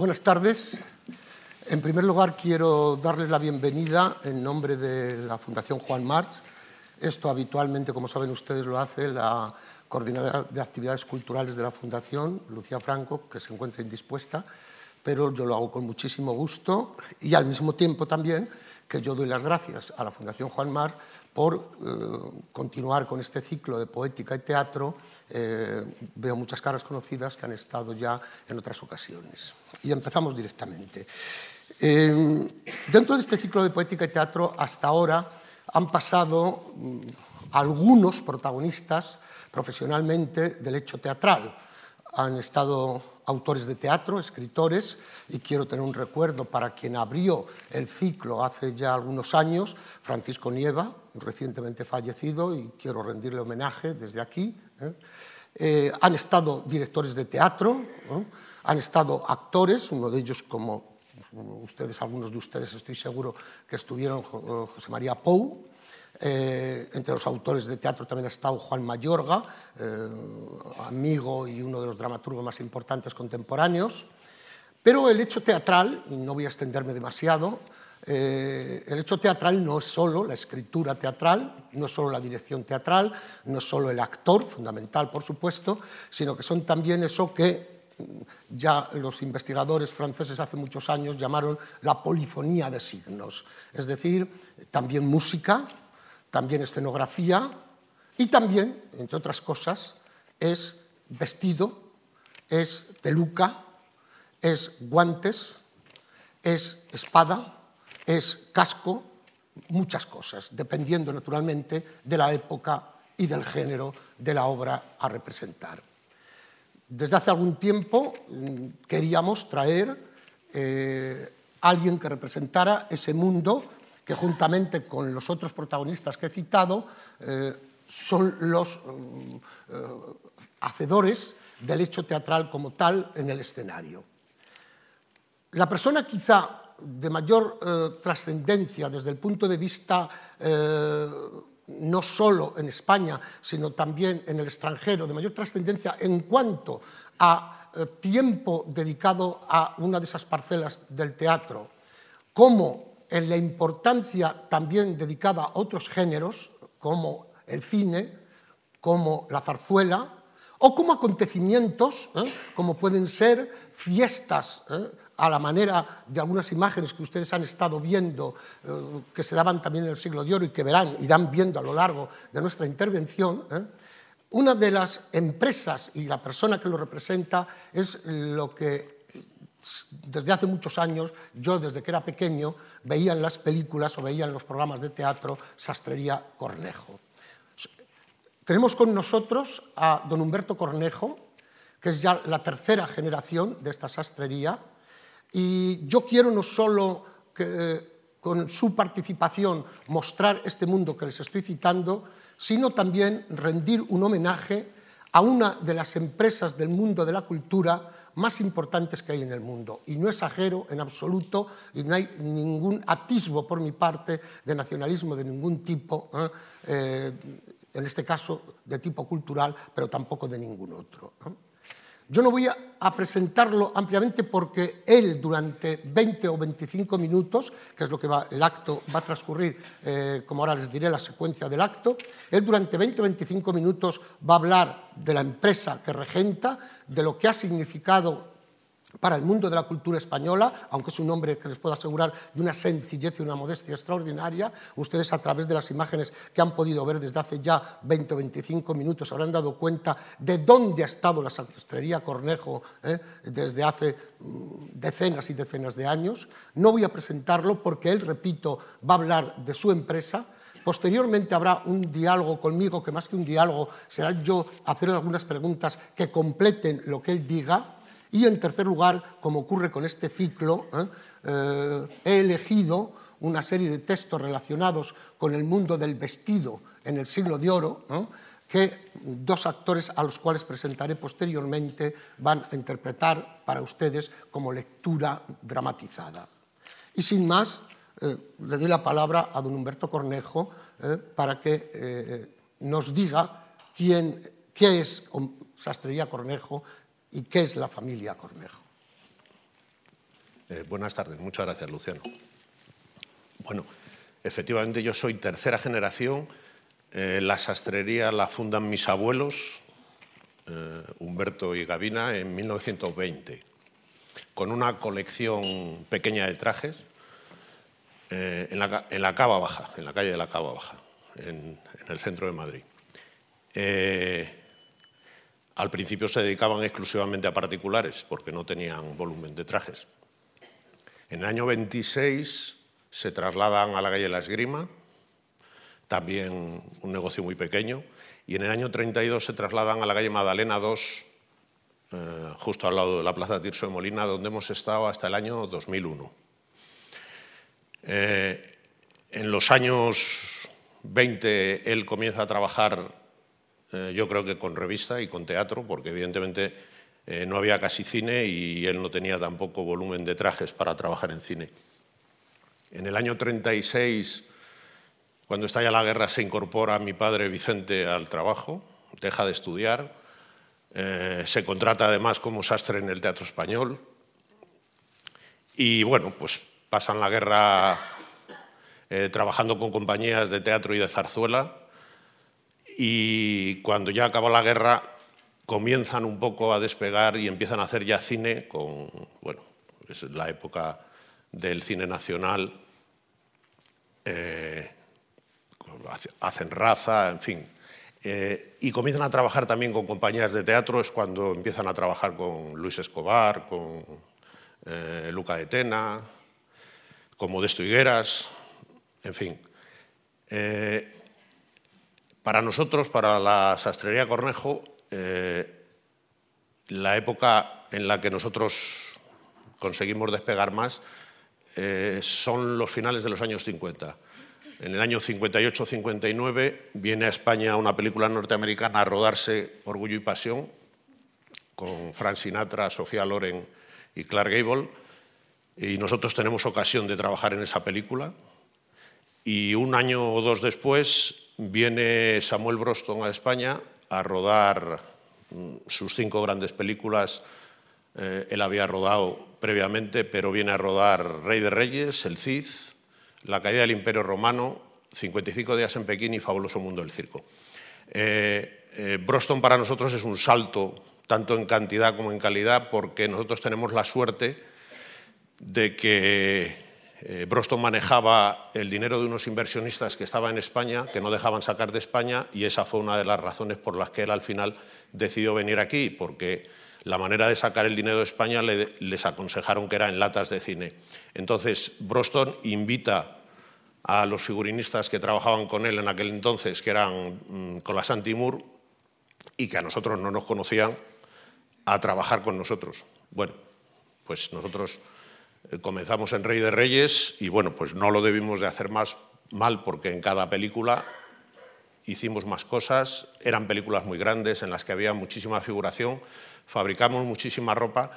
Buenas tardes. En primer lugar, quiero darles la bienvenida en nombre de la Fundación Juan March. Esto habitualmente, como saben ustedes, lo hace la coordinadora de actividades culturales de la Fundación, Lucía Franco, que se encuentra indispuesta, pero yo lo hago con muchísimo gusto y al mismo tiempo también que yo doy las gracias a la Fundación Juan Mar por eh, continuar con este ciclo de poética y teatro. Eh, veo muchas caras conocidas que han estado ya en otras ocasiones. Y empezamos directamente. Eh, dentro de este ciclo de poética y teatro, hasta ahora han pasado mm, algunos protagonistas profesionalmente del hecho teatral. Han estado autores de teatro, escritores, y quiero tener un recuerdo para quien abrió el ciclo hace ya algunos años, Francisco Nieva, recientemente fallecido, y quiero rendirle homenaje desde aquí. ¿eh? Eh, han estado directores de teatro, han estado actores, uno de ellos como ustedes, algunos de ustedes estoy seguro que estuvieron José María Pou, eh, entre los autores de teatro también ha estado Juan Mayorga, eh, amigo y uno de los dramaturgos más importantes contemporáneos. Pero el hecho teatral, no voy a extenderme demasiado, eh, el hecho teatral no es solo la escritura teatral, no es solo la dirección teatral, no es solo el actor, fundamental por supuesto, sino que son también eso que ya los investigadores franceses hace muchos años llamaron la polifonía de signos, es decir, también música, también escenografía y también, entre otras cosas, es vestido, es peluca, es guantes, es espada, es casco, muchas cosas, dependiendo naturalmente de la época y del género de la obra a representar. Desde hace algún tiempo mm, queríamos traer eh, alguien que representara ese mundo que juntamente con los otros protagonistas que he citado eh, son los mm, eh, hacedores del hecho teatral como tal en el escenario. La persona quizá de mayor eh, trascendencia desde el punto de vista no solo en España, sino también en el extranjero, de mayor trascendencia en cuanto a tiempo dedicado a una de esas parcelas del teatro, en la importancia también dedicada a otros géneros, como el cine, como la zarzuela, o como acontecimientos, ¿eh? como pueden ser fiestas, ¿eh? a la manera de algunas imágenes que ustedes han estado viendo, eh, que se daban también en el siglo de oro y que verán, irán viendo a lo largo de nuestra intervención. Una de las empresas y la persona que lo representa es lo que desde hace muchos años, yo desde que era pequeño, veía en las películas o veía en los programas de teatro Sastrería Cornejo. Tenemos con nosotros a don Humberto Cornejo, que es ya la tercera generación de esta sastrería, y yo quiero no solo que, con su participación mostrar este mundo que les estoy citando, sino también rendir un homenaje a una de las empresas del mundo de la cultura más importantes que hay en el mundo. Y no exagero en absoluto, y no hay ningún atisbo por mi parte de nacionalismo de ningún tipo, ¿eh? Eh, en este caso de tipo cultural, pero tampoco de ningún otro. ¿no? Yo no voy a, presentarlo ampliamente porque él durante 20 o 25 minutos, que es lo que va, el acto va a transcurrir, eh, como ahora les diré la secuencia del acto, él durante 20 o 25 minutos va a hablar de la empresa que regenta, de lo que ha significado para el mundo de la cultura española, aunque es un hombre que les puedo asegurar de una sencillez y una modestia extraordinaria, ustedes a través de las imágenes que han podido ver desde hace ya 20 o 25 minutos habrán dado cuenta de dónde ha estado la sastrería Cornejo ¿eh? desde hace mm, decenas y decenas de años. No voy a presentarlo porque él, repito, va a hablar de su empresa, Posteriormente habrá un diálogo conmigo, que más que un diálogo será yo hacer algunas preguntas que completen lo que él diga. Y en tercer lugar, como ocurre con este ciclo, ¿eh? Eh, he elegido una serie de textos relacionados con el mundo del vestido en el siglo de oro, que dos actores a los cuales presentaré posteriormente van a interpretar para ustedes como lectura dramatizada. Y sin más, eh, le doy la palabra a don Humberto Cornejo para que nos diga quién, qué es Sastrería Cornejo, ¿Y qué es la familia Cornejo? Eh, buenas tardes, muchas gracias, Luciano. Bueno, efectivamente yo soy tercera generación. Eh, la sastrería la fundan mis abuelos, eh, Humberto y Gavina, en 1920, con una colección pequeña de trajes en, la, Cava Baja, en la calle de la Cava Baja, en el centro de Madrid. Al principio se dedicaban exclusivamente a particulares porque no tenían volumen de trajes. En el año 26 se trasladan a la calle La Esgrima, también un negocio muy pequeño, y en el año 32 se trasladan a la calle Madalena 2, eh, justo al lado de la Plaza Tirso de Molina, donde hemos estado hasta el año 2001. Eh, en los años 20 él comienza a trabajar, eh, yo creo que con revista y con teatro, porque evidentemente eh, no había casi cine y él no tenía tampoco volumen de trajes para trabajar en cine. En el año 36, cuando estalla la guerra, se incorpora mi padre Vicente al trabajo, deja de estudiar, eh, se contrata además como sastre en el Teatro Español y bueno, pues pasan la guerra eh, trabajando con compañías de teatro y de zarzuela y cuando ya acaba la guerra comienzan un poco a despegar y empiezan a hacer ya cine con, bueno, es la época del cine nacional, eh, hacen raza, en fin. Eh, y comienzan a trabajar también con compañías de teatro, es cuando empiezan a trabajar con Luis Escobar, con eh, Luca de Tena, con Modesto Higueras, en fin. Para nosotros, para la sastrería Cornejo, eh, la época en la que nosotros conseguimos despegar más eh, son los finales de los años 50. En el año 58-59 viene a España una película norteamericana a rodarse Orgullo y Pasión con Frank Sinatra, Sofía Loren y Clark Gable. Y nosotros tenemos ocasión de trabajar en esa película. Y un año o dos después viene Samuel Broston a España a rodar mm, sus cinco grandes películas. Eh, él había rodado previamente, pero viene a rodar Rey de Reyes, El Cid, La caída del Imperio Romano, 55 días en Pekín y Fabuloso Mundo del Circo. Eh, eh, Broston para nosotros es un salto tanto en cantidad como en calidad porque nosotros tenemos la suerte de que eh, Broston manejaba el dinero de unos inversionistas que estaban en España, que no dejaban sacar de España, y esa fue una de las razones por las que él al final decidió venir aquí, porque la manera de sacar el dinero de España les aconsejaron que era en latas de cine. Entonces, Broston invita a los figurinistas que trabajaban con él en aquel entonces, que eran mm, con la Santimur, y que a nosotros no nos conocían, a trabajar con nosotros. Bueno, pues nosotros comenzamos en Rey de Reyes y bueno, pues no lo debimos de hacer más mal porque en cada película hicimos más cosas, eran películas muy grandes en las que había muchísima figuración, fabricamos muchísima ropa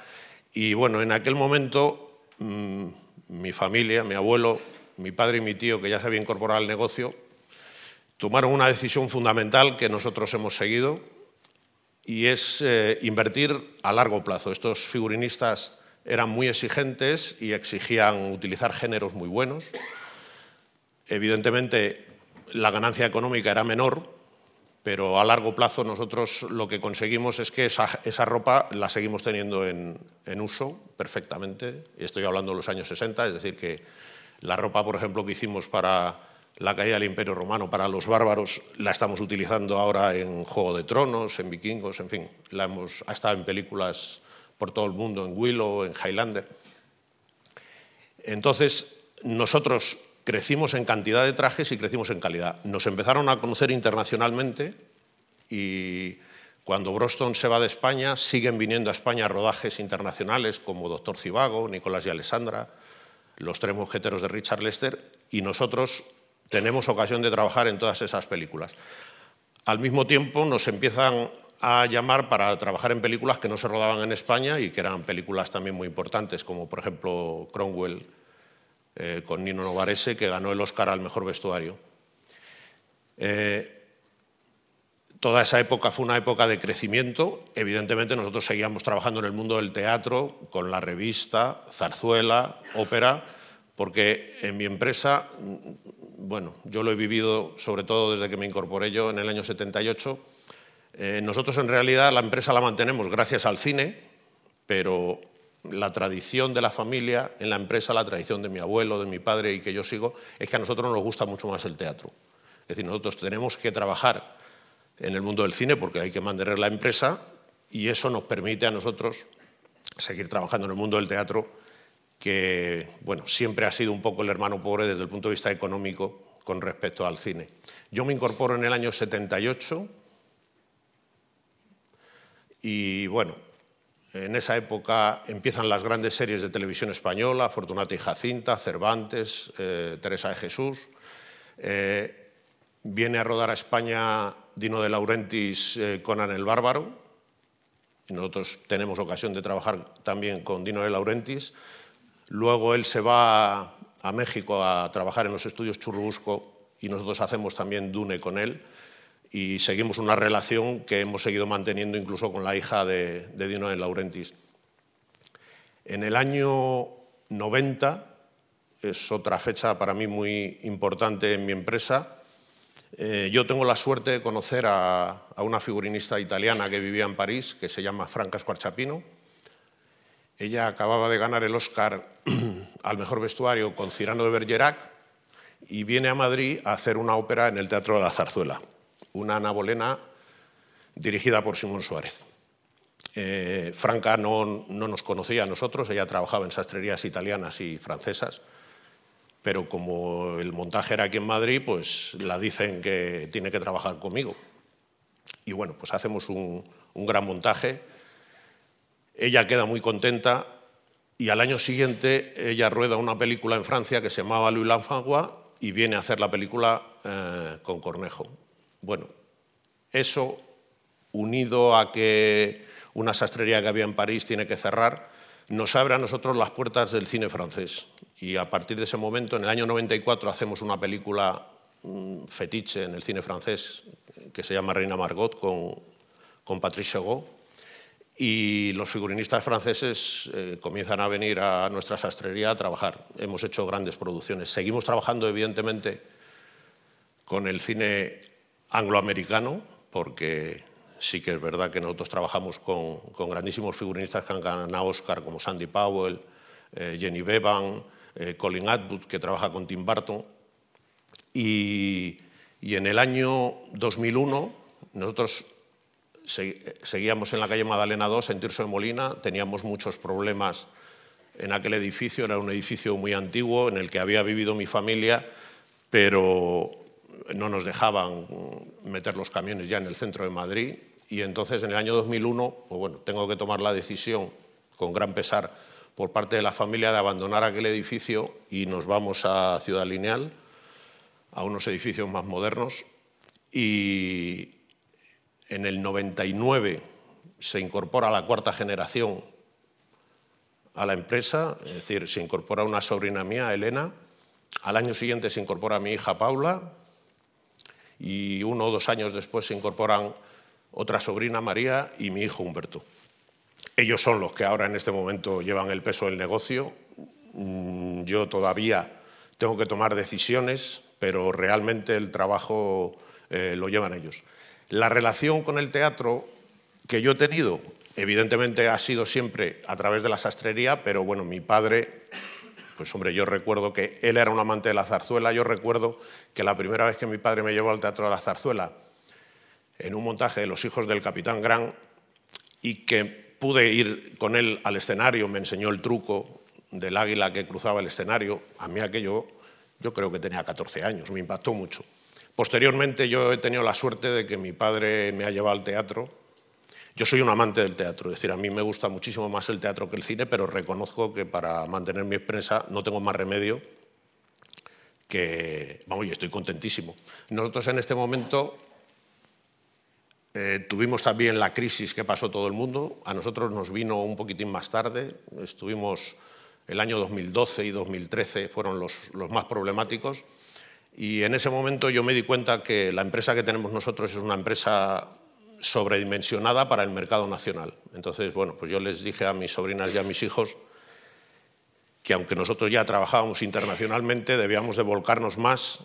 y bueno, en aquel momento mm, mi familia, mi abuelo, mi padre y mi tío, que ya se había incorporado al negocio, tomaron una decisión fundamental que nosotros hemos seguido y es eh, invertir a largo plazo. Estos figurinistas eran muy exigentes y exigían utilizar géneros muy buenos. Evidentemente, la ganancia económica era menor, pero a largo plazo nosotros lo que conseguimos es que esa, ropa la seguimos teniendo en, uso perfectamente. Estoy hablando de los años 60, es decir, que la ropa, por ejemplo, que hicimos para la caída del Imperio Romano, para los bárbaros, la estamos utilizando ahora en Juego de Tronos, en Vikingos, en fin, la hemos, ha estado en películas por todo el mundo, en Willow, en Highlander. Entonces, nosotros crecimos en cantidad de trajes y crecimos en calidad. Nos empezaron a conocer internacionalmente y cuando Broston se va de España, siguen viniendo a España rodajes internacionales como Doctor Cibago, Nicolás y Alessandra, Los Tres Mosqueteros de Richard Lester, y nosotros tenemos ocasión de trabajar en todas esas películas. Al mismo tiempo nos empiezan a llamar para trabajar en películas que no se rodaban en España y que eran películas también muy importantes, como por ejemplo Cromwell eh, con Nino Novarese, que ganó el Oscar al mejor vestuario. Eh, toda esa época fue una época de crecimiento. Evidentemente nosotros seguíamos trabajando en el mundo del teatro, con la revista, zarzuela, ópera, porque en mi empresa, bueno, yo lo he vivido sobre todo desde que me incorporé yo en el año 78, eh, nosotros en realidad la empresa la mantenemos gracias al cine, pero la tradición de la familia en la empresa, la tradición de mi abuelo, de mi padre y que yo sigo, es que a nosotros nos gusta mucho más el teatro. Es decir, nosotros tenemos que trabajar en el mundo del cine porque hay que mantener la empresa y eso nos permite a nosotros seguir trabajando en el mundo del teatro que bueno, siempre ha sido un poco el hermano pobre desde el punto de vista económico con respecto al cine. Yo me incorporo en el año 78 y bueno, en esa época empiezan las grandes series de televisión española, Fortunata y Jacinta, Cervantes, eh, Teresa de Jesús. Eh, viene a rodar a España Dino de Laurentiis eh, Conan el Bárbaro. Nosotros tenemos ocasión de trabajar también con Dino de Laurentiis. Luego él se va a México a trabajar en los estudios Churrubusco y nosotros hacemos también Dune con él y seguimos una relación que hemos seguido manteniendo incluso con la hija de, Dino de Laurentiis. En el año 90, es otra fecha para mí muy importante en mi empresa, eh, yo tengo la suerte de conocer a, a, una figurinista italiana que vivía en París, que se llama Franca Squarciapino. Ella acababa de ganar el Oscar al mejor vestuario con Cirano de Bergerac y viene a Madrid a hacer una ópera en el Teatro de la Zarzuela una Ana Bolena dirigida por Simón Suárez. Eh, Franca no, nos conocía a nosotros, ella trabajaba en sastrerías italianas y francesas, pero como el montaje era aquí en Madrid, pues la dicen que tiene que trabajar conmigo. Y bueno, pues hacemos un, gran montaje. Ella queda muy contenta y al año siguiente ella rueda una película en Francia que se llamaba Louis l'Enfant y viene a hacer la película eh, con Cornejo. Bueno, eso unido a que una sastrería que había en París tiene que cerrar, nos abre a nosotros las puertas del cine francés. Y a partir de ese momento, en el año 94, hacemos una película mm, fetiche en el cine francés que se llama Reina Margot con, con Patrice Chagot. Y los figurinistas franceses eh, comienzan a venir a nuestra sastrería a trabajar. Hemos hecho grandes producciones. Seguimos trabajando, evidentemente, con el cine angloamericano, porque sí que es verdad que nosotros trabajamos con, grandísimos figurinistas que han ganado Oscar, como Sandy Powell, eh, Jenny Bevan, eh, Colin Atwood, que trabaja con Tim Burton. Y, en el año 2001 nosotros seguíamos en la calle Madalena 2, en Tirso de Molina, teníamos muchos problemas en aquel edificio, era un edificio muy antiguo en el que había vivido mi familia, pero no nos dejaban meter los camiones ya en el centro de Madrid y entonces en el año 2001, pues bueno, tengo que tomar la decisión con gran pesar por parte de la familia de abandonar aquel edificio y nos vamos a Ciudad Lineal, a unos edificios más modernos y en el 99 se incorpora la cuarta generación a la empresa, es decir, se incorpora una sobrina mía, Elena, al año siguiente se incorpora mi hija Paula, y uno o dos años después se incorporan otra sobrina María y mi hijo Humberto. Ellos son los que ahora en este momento llevan el peso del negocio. Mm, yo todavía tengo que tomar decisiones, pero realmente el trabajo eh, lo llevan ellos. La relación con el teatro que yo he tenido, evidentemente ha sido siempre a través de la sastrería, pero bueno, mi padre pues hombre, yo recuerdo que él era un amante de la zarzuela, yo recuerdo que la primera vez que mi padre me llevó al Teatro de la Zarzuela, en un montaje de Los hijos del Capitán Gran, y que pude ir con él al escenario, me enseñó el truco del águila que cruzaba el escenario, a mí aquello, yo creo que tenía 14 años, me impactó mucho. Posteriormente yo he tenido la suerte de que mi padre me ha llevado al teatro, yo soy un amante del teatro, es decir, a mí me gusta muchísimo más el teatro que el cine, pero reconozco que para mantener mi empresa no tengo más remedio que, vamos, y estoy contentísimo. Nosotros en este momento eh, tuvimos también la crisis que pasó todo el mundo, a nosotros nos vino un poquitín más tarde, estuvimos el año 2012 y 2013 fueron los más problemáticos. Y en ese momento yo me di cuenta que la empresa que tenemos nosotros es una empresa sobredimensionada para el mercado nacional. Entonces, bueno, pues yo les dije a mis sobrinas y a mis hijos que aunque nosotros ya trabajábamos internacionalmente, debíamos de volcarnos más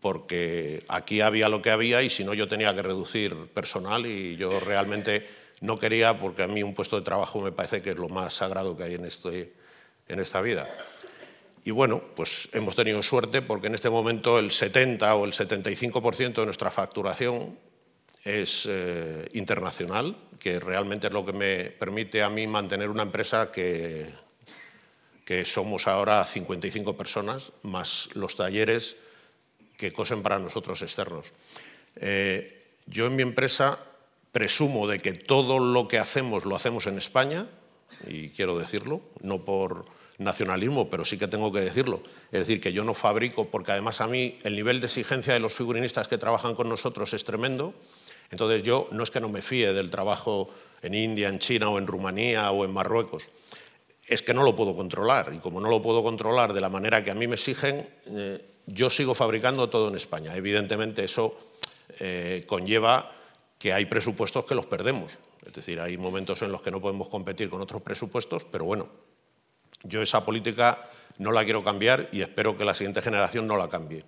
porque aquí había lo que había y si no yo tenía que reducir personal y yo realmente no quería porque a mí un puesto de trabajo me parece que es lo más sagrado que hay en, este, en esta vida. Y bueno, pues hemos tenido suerte porque en este momento el 70 o el 75% de nuestra facturación es eh, internacional, que realmente es lo que me permite a mí mantener una empresa que, que somos ahora 55 personas, más los talleres que cosen para nosotros externos. Eh, yo en mi empresa presumo de que todo lo que hacemos lo hacemos en España, y quiero decirlo, no por nacionalismo, pero sí que tengo que decirlo. Es decir, que yo no fabrico, porque además a mí el nivel de exigencia de los figurinistas que trabajan con nosotros es tremendo. Entonces yo no es que no me fíe del trabajo en India, en China o en Rumanía o en Marruecos, es que no lo puedo controlar. Y como no lo puedo controlar de la manera que a mí me exigen, eh, yo sigo fabricando todo en España. Evidentemente eso eh, conlleva que hay presupuestos que los perdemos. Es decir, hay momentos en los que no podemos competir con otros presupuestos, pero bueno, yo esa política no la quiero cambiar y espero que la siguiente generación no la cambie.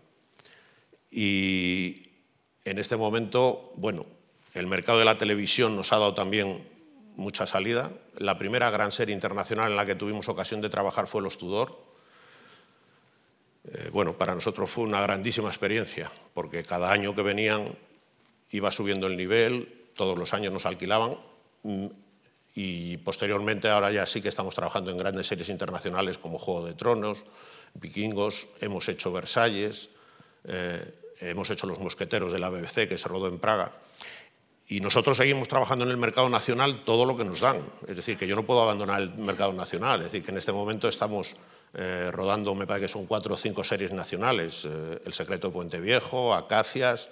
Y en este momento, bueno, el mercado de la televisión nos ha dado también mucha salida. La primera gran serie internacional en la que tuvimos ocasión de trabajar fue Los Tudor. Eh, bueno, para nosotros fue una grandísima experiencia, porque cada año que venían iba subiendo el nivel, todos los años nos alquilaban mm, y posteriormente ahora ya sí que estamos trabajando en grandes series internacionales como Juego de Tronos, Vikingos, hemos hecho Versalles, eh, hemos hecho Los Mosqueteros de la BBC que se rodó en Praga. Y nosotros seguimos trabajando en el mercado nacional todo lo que nos dan. Es decir, que yo no puedo abandonar el mercado nacional. Es decir, que en este momento estamos eh, rodando, me parece que son cuatro o cinco series nacionales. Eh, el secreto de Puente Viejo, Acacias,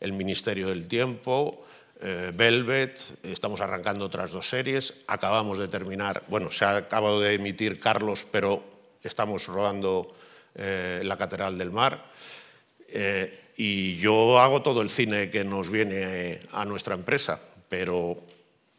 El Ministerio del Tiempo, eh, Velvet, estamos arrancando otras dos series, acabamos de terminar, bueno, se ha acabado de emitir Carlos, pero estamos rodando La Catedral del Mar. Eh, y yo hago todo el cine que nos viene a nuestra empresa, pero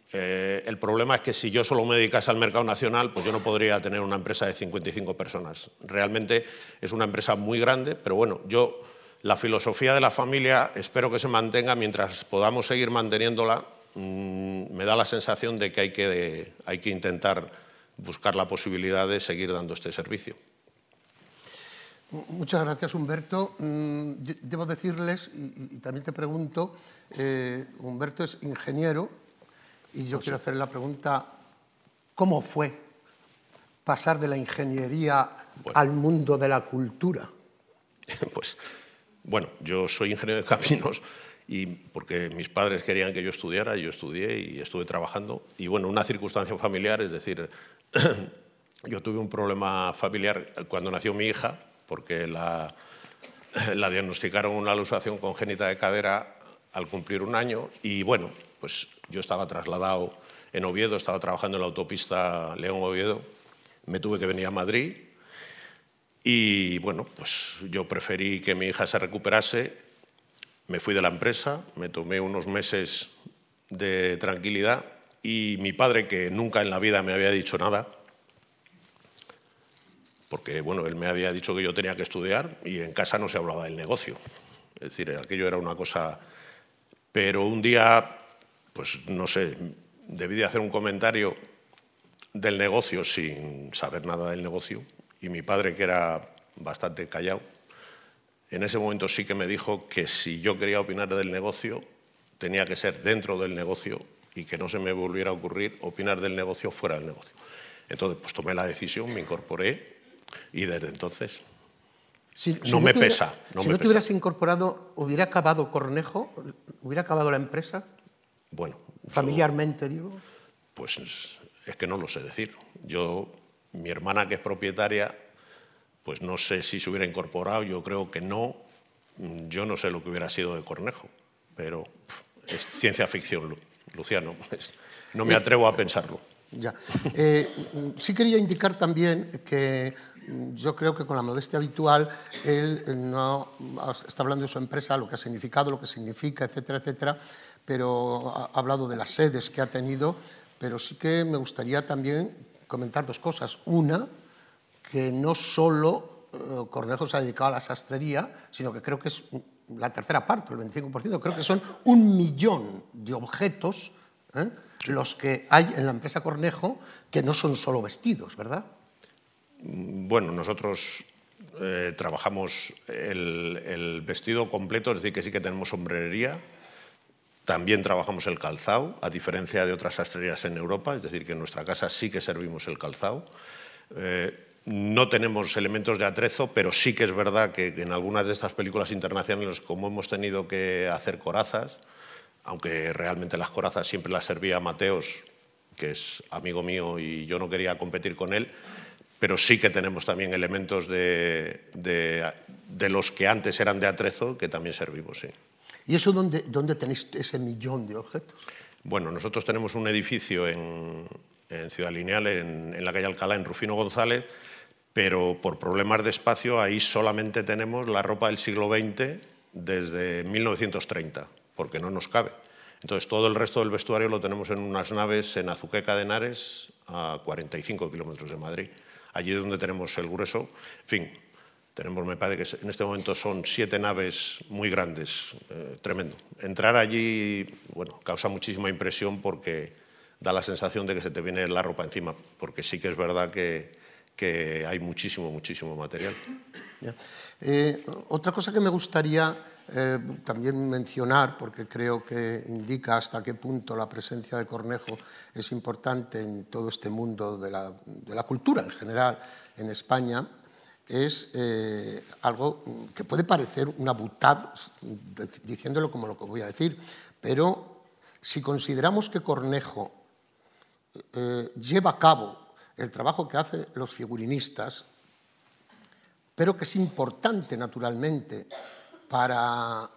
el problema es que si yo solo me dedicase al mercado nacional, pues yo no podría tener una empresa de 55 personas. Realmente es una empresa muy grande, pero bueno, yo la filosofía de la familia espero que se mantenga mientras podamos seguir manteniéndola. Mm, me da la sensación de que hay que, hay que intentar buscar la posibilidad de seguir dando este servicio. Muchas gracias, Humberto. Mm, debo decirles, y, también te pregunto, eh, Humberto es ingeniero y yo quiero hacer la pregunta, ¿cómo fue pasar de la ingeniería al mundo de la cultura? Pues bueno, yo soy ingeniero de caminos y porque mis padres querían que yo estudiara, yo estudié y estuve trabajando. Y bueno, una circunstancia familiar, es decir, yo tuve un problema familiar cuando nació mi hija, porque la, diagnosticaron una alusación congénita de cadera al cumplir un año y bueno, pues yo estaba trasladado en Oviedo, estaba trabajando en la autopista León-Oviedo, me tuve que venir a Madrid y bueno, pues yo preferí que mi hija se recuperase, me fui de la empresa, me tomé unos meses de tranquilidad y mi padre, que nunca en la vida me había dicho nada, porque bueno, él me había dicho que yo tenía que estudiar y en casa no se hablaba del negocio. Es decir, aquello era una cosa... Pero un día, pues no sé, debí de hacer un comentario del negocio sin saber nada del negocio y mi padre, que era bastante callado, en ese momento sí que me dijo que si yo quería opinar del negocio, tenía que ser dentro del negocio y que no se me volviera a ocurrir opinar del negocio fuera del negocio. Entonces, pues tomé la decisión, me incorporé y desde entonces no, me pesa. si no te hubieras incorporado, ¿hubiera acabado Cornejo? ¿Hubiera acabado la empresa? Bueno. ¿Familiarmente, digo? Pues es que no lo sé decir. Yo mi hermana, que es propietaria, pues no sé si se hubiera incorporado, yo creo que no. Yo no sé lo que hubiera sido de Cornejo, pero es ciencia ficción, Luciano. no me eh, atrevo a pensarlo. Ya. Eh, sí quería indicar también que yo creo que con la modestia habitual él no está hablando de su empresa, lo que ha significado, lo que significa, etcétera, etcétera, pero ha hablado de las sedes que ha tenido, pero sí que me gustaría también comentar dos cosas. Una, que no solo eh, Cornejo se ha dedicado a la sastrería, sino que creo que es la tercera parte, el 25%, creo que son un millón de objetos ¿eh? los que hay en la empresa Cornejo que no son solo vestidos, ¿verdad? Bueno, nosotros eh, trabajamos el, vestido completo, es decir, que sí que tenemos sombrerería. También trabajamos el calzado, a diferencia de otras sastrerías en Europa, es decir, que en nuestra casa sí que servimos el calzado. Eh, no tenemos elementos de atrezo, pero sí que es verdad que en algunas de estas películas internacionales, como hemos tenido que hacer corazas, aunque realmente las corazas siempre las servía Mateos, que es amigo mío y yo no quería competir con él, pero sí que tenemos también elementos de, de, los que antes eran de atrezo que también servimos, sí. ¿Y eso dónde, dónde tenéis ese millón de objetos? Bueno, nosotros tenemos un edificio en, en Ciudad Lineal, en, en, la calle Alcalá, en Rufino González, pero por problemas de espacio ahí solamente tenemos la ropa del siglo XX desde 1930, porque no nos cabe. Entonces todo el resto del vestuario lo tenemos en unas naves en Azuqueca de Henares, a 45 kilómetros de Madrid allí donde tenemos el grueso. En fin, tenemos, me parece que en este momento son siete naves muy grandes, eh, tremendo. Entrar allí, bueno, causa muchísima impresión porque da la sensación de que se te viene la ropa encima, porque sí que es verdad que, hay muchísimo, muchísimo material. Eh, otra cosa que me gustaría eh, también mencionar, porque creo que indica hasta qué punto la presencia de Cornejo es importante en todo este mundo de la, cultura en general en España, es eh, algo que puede parecer una butad, diciéndolo como lo que voy a decir, pero si consideramos que Cornejo eh, lleva a cabo el trabajo que hacen los figurinistas, pero que es importante naturalmente para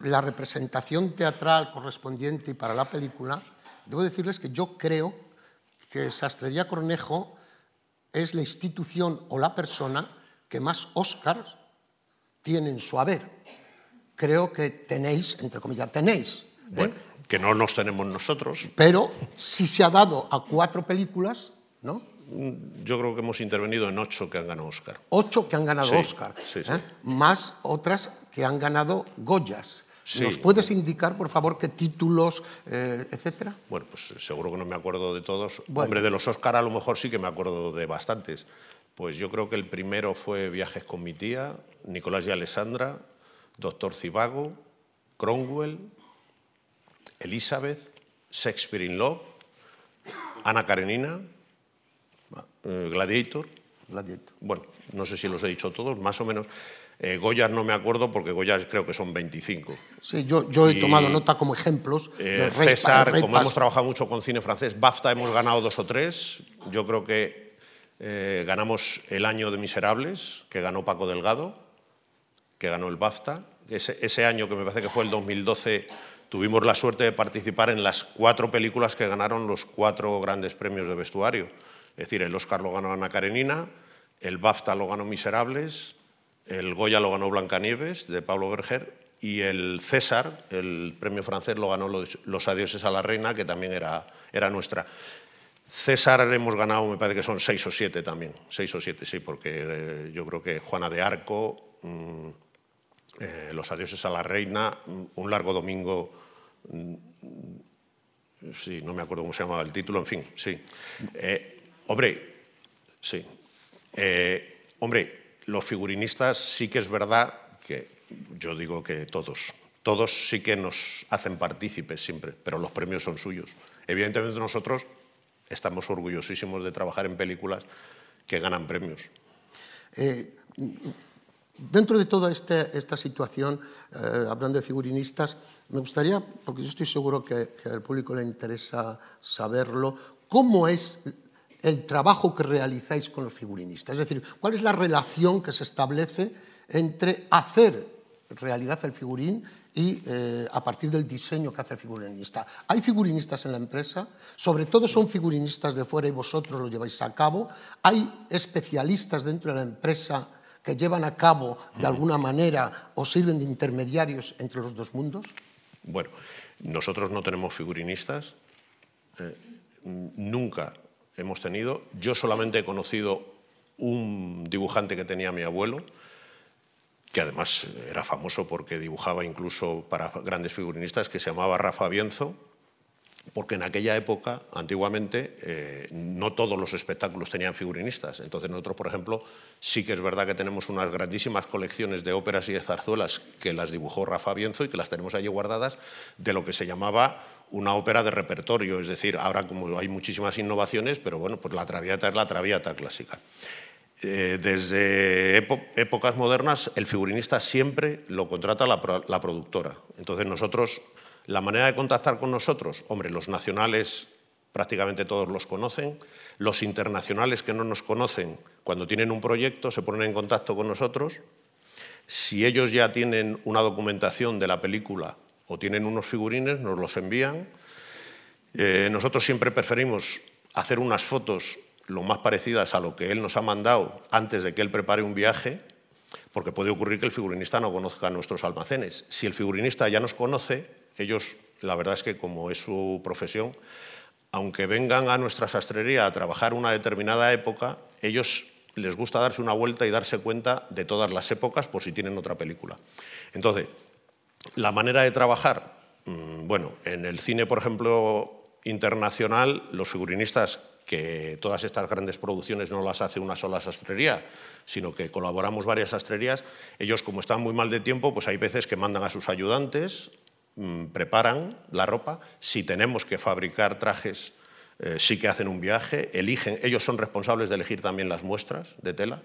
la representación teatral correspondiente y para la película, debo decirles que yo creo que Sastrería Cornejo es la institución o la persona que más Oscars tiene en su haber. Creo que tenéis, entre comillas, tenéis. ¿eh? Bueno, que no nos tenemos nosotros. Pero si se ha dado a cuatro películas, ¿no? Yo creo que hemos intervenido en ocho que han ganado Oscar. Ocho que han ganado sí, Oscar, sí, ¿eh? sí. más otras que han ganado Goyas. ¿Nos puedes indicar, por favor, qué títulos, eh, etcétera? Bueno, pues seguro que no me acuerdo de todos. Bueno. Hombre, de los Oscar a lo mejor sí que me acuerdo de bastantes. Pues yo creo que el primero fue Viajes con mi tía, Nicolás y Alessandra, Doctor Cibago, Cromwell, Elizabeth, Shakespeare in Love, Ana Karenina, eh, Gladiator. Gladiator. Bueno, no sé si los he dicho todos, más o menos. Eh, Goyas no me acuerdo porque Goyas creo que son 25. Sí, yo, yo he Y, tomado nota como ejemplos. Eh, Rey- César, Rey como hemos trabajado mucho con cine francés, BAFTA hemos ganado dos o tres. Yo creo que eh, ganamos el año de Miserables, que ganó Paco Delgado, que ganó el BAFTA. Ese, ese año, que me parece que fue el 2012, tuvimos la suerte de participar en las cuatro películas que ganaron los cuatro grandes premios de vestuario. Es decir, el Oscar lo ganó Ana Karenina, el BAFTA lo ganó Miserables, el Goya lo ganó Blancanieves, de Pablo Berger, y el César, el premio francés, lo ganó Los, Adioses a la Reina, que también era, era nuestra. César hemos ganado, me parece que son seis o siete también, seis o siete, sí, porque eh, yo creo que Juana de Arco, mm, eh, Los Adioses a la Reina, mm, Un largo domingo, mm, sí, no me acuerdo cómo se llamaba el título, en fin, sí. Eh, hombre, sí. Eh, hombre, los figurinistas sí que es verdad que yo digo que todos, todos sí que nos hacen partícipes siempre, pero los premios son suyos. Evidentemente nosotros estamos orgullosísimos de trabajar en películas que ganan premios. Eh, dentro de toda esta situación, eh, hablando de figurinistas, me gustaría, porque yo estoy seguro que, que al público le interesa saberlo, cómo es el trabajo que realizáis con los figurinistas. Es decir, cuál es la relación que se establece entre hacer realidad el figurín y eh, a partir del diseño que hace el figurinista. Hay figurinistas en la empresa, sobre todo son figurinistas de fuera y vosotros lo lleváis a cabo. Hay especialistas dentro de la empresa que llevan a cabo de alguna manera o sirven de intermediarios entre los dos mundos. Bueno, nosotros no tenemos figurinistas, eh, nunca hemos tenido. Yo solamente he conocido un dibujante que tenía mi abuelo, que además era famoso porque dibujaba incluso para grandes figurinistas, que se llamaba Rafa Bienzo, porque en aquella época, antiguamente, eh, no todos los espectáculos tenían figurinistas. Entonces nosotros, por ejemplo, sí que es verdad que tenemos unas grandísimas colecciones de óperas y de zarzuelas que las dibujó Rafa Bienzo y que las tenemos allí guardadas de lo que se llamaba una ópera de repertorio. Es decir, ahora como hay muchísimas innovaciones, pero bueno, pues la Traviata es la Traviata clásica. Eh, desde épocas modernas, el figurinista siempre lo contrata la, la productora. Entonces nosotros la manera de contactar con nosotros, hombre, los nacionales prácticamente todos los conocen, los internacionales que no nos conocen, cuando tienen un proyecto se ponen en contacto con nosotros, si ellos ya tienen una documentación de la película o tienen unos figurines, nos los envían. Eh, nosotros siempre preferimos hacer unas fotos lo más parecidas a lo que él nos ha mandado antes de que él prepare un viaje, porque puede ocurrir que el figurinista no conozca nuestros almacenes. Si el figurinista ya nos conoce, ellos, la verdad es que como es su profesión, aunque vengan a nuestra sastrería a trabajar una determinada época, ellos les gusta darse una vuelta y darse cuenta de todas las épocas por si tienen otra película. Entonces, la manera de trabajar, mm, bueno, en el cine, por ejemplo, internacional, los figurinistas que todas estas grandes producciones no las hace una sola sastrería, sino que colaboramos varias sastrerías, ellos como están muy mal de tiempo, pues hay veces que mandan a sus ayudantes Mm, preparan la ropa, si tenemos que fabricar trajes, eh, sí que hacen un viaje, eligen, ellos son responsables de elegir también las muestras de tela.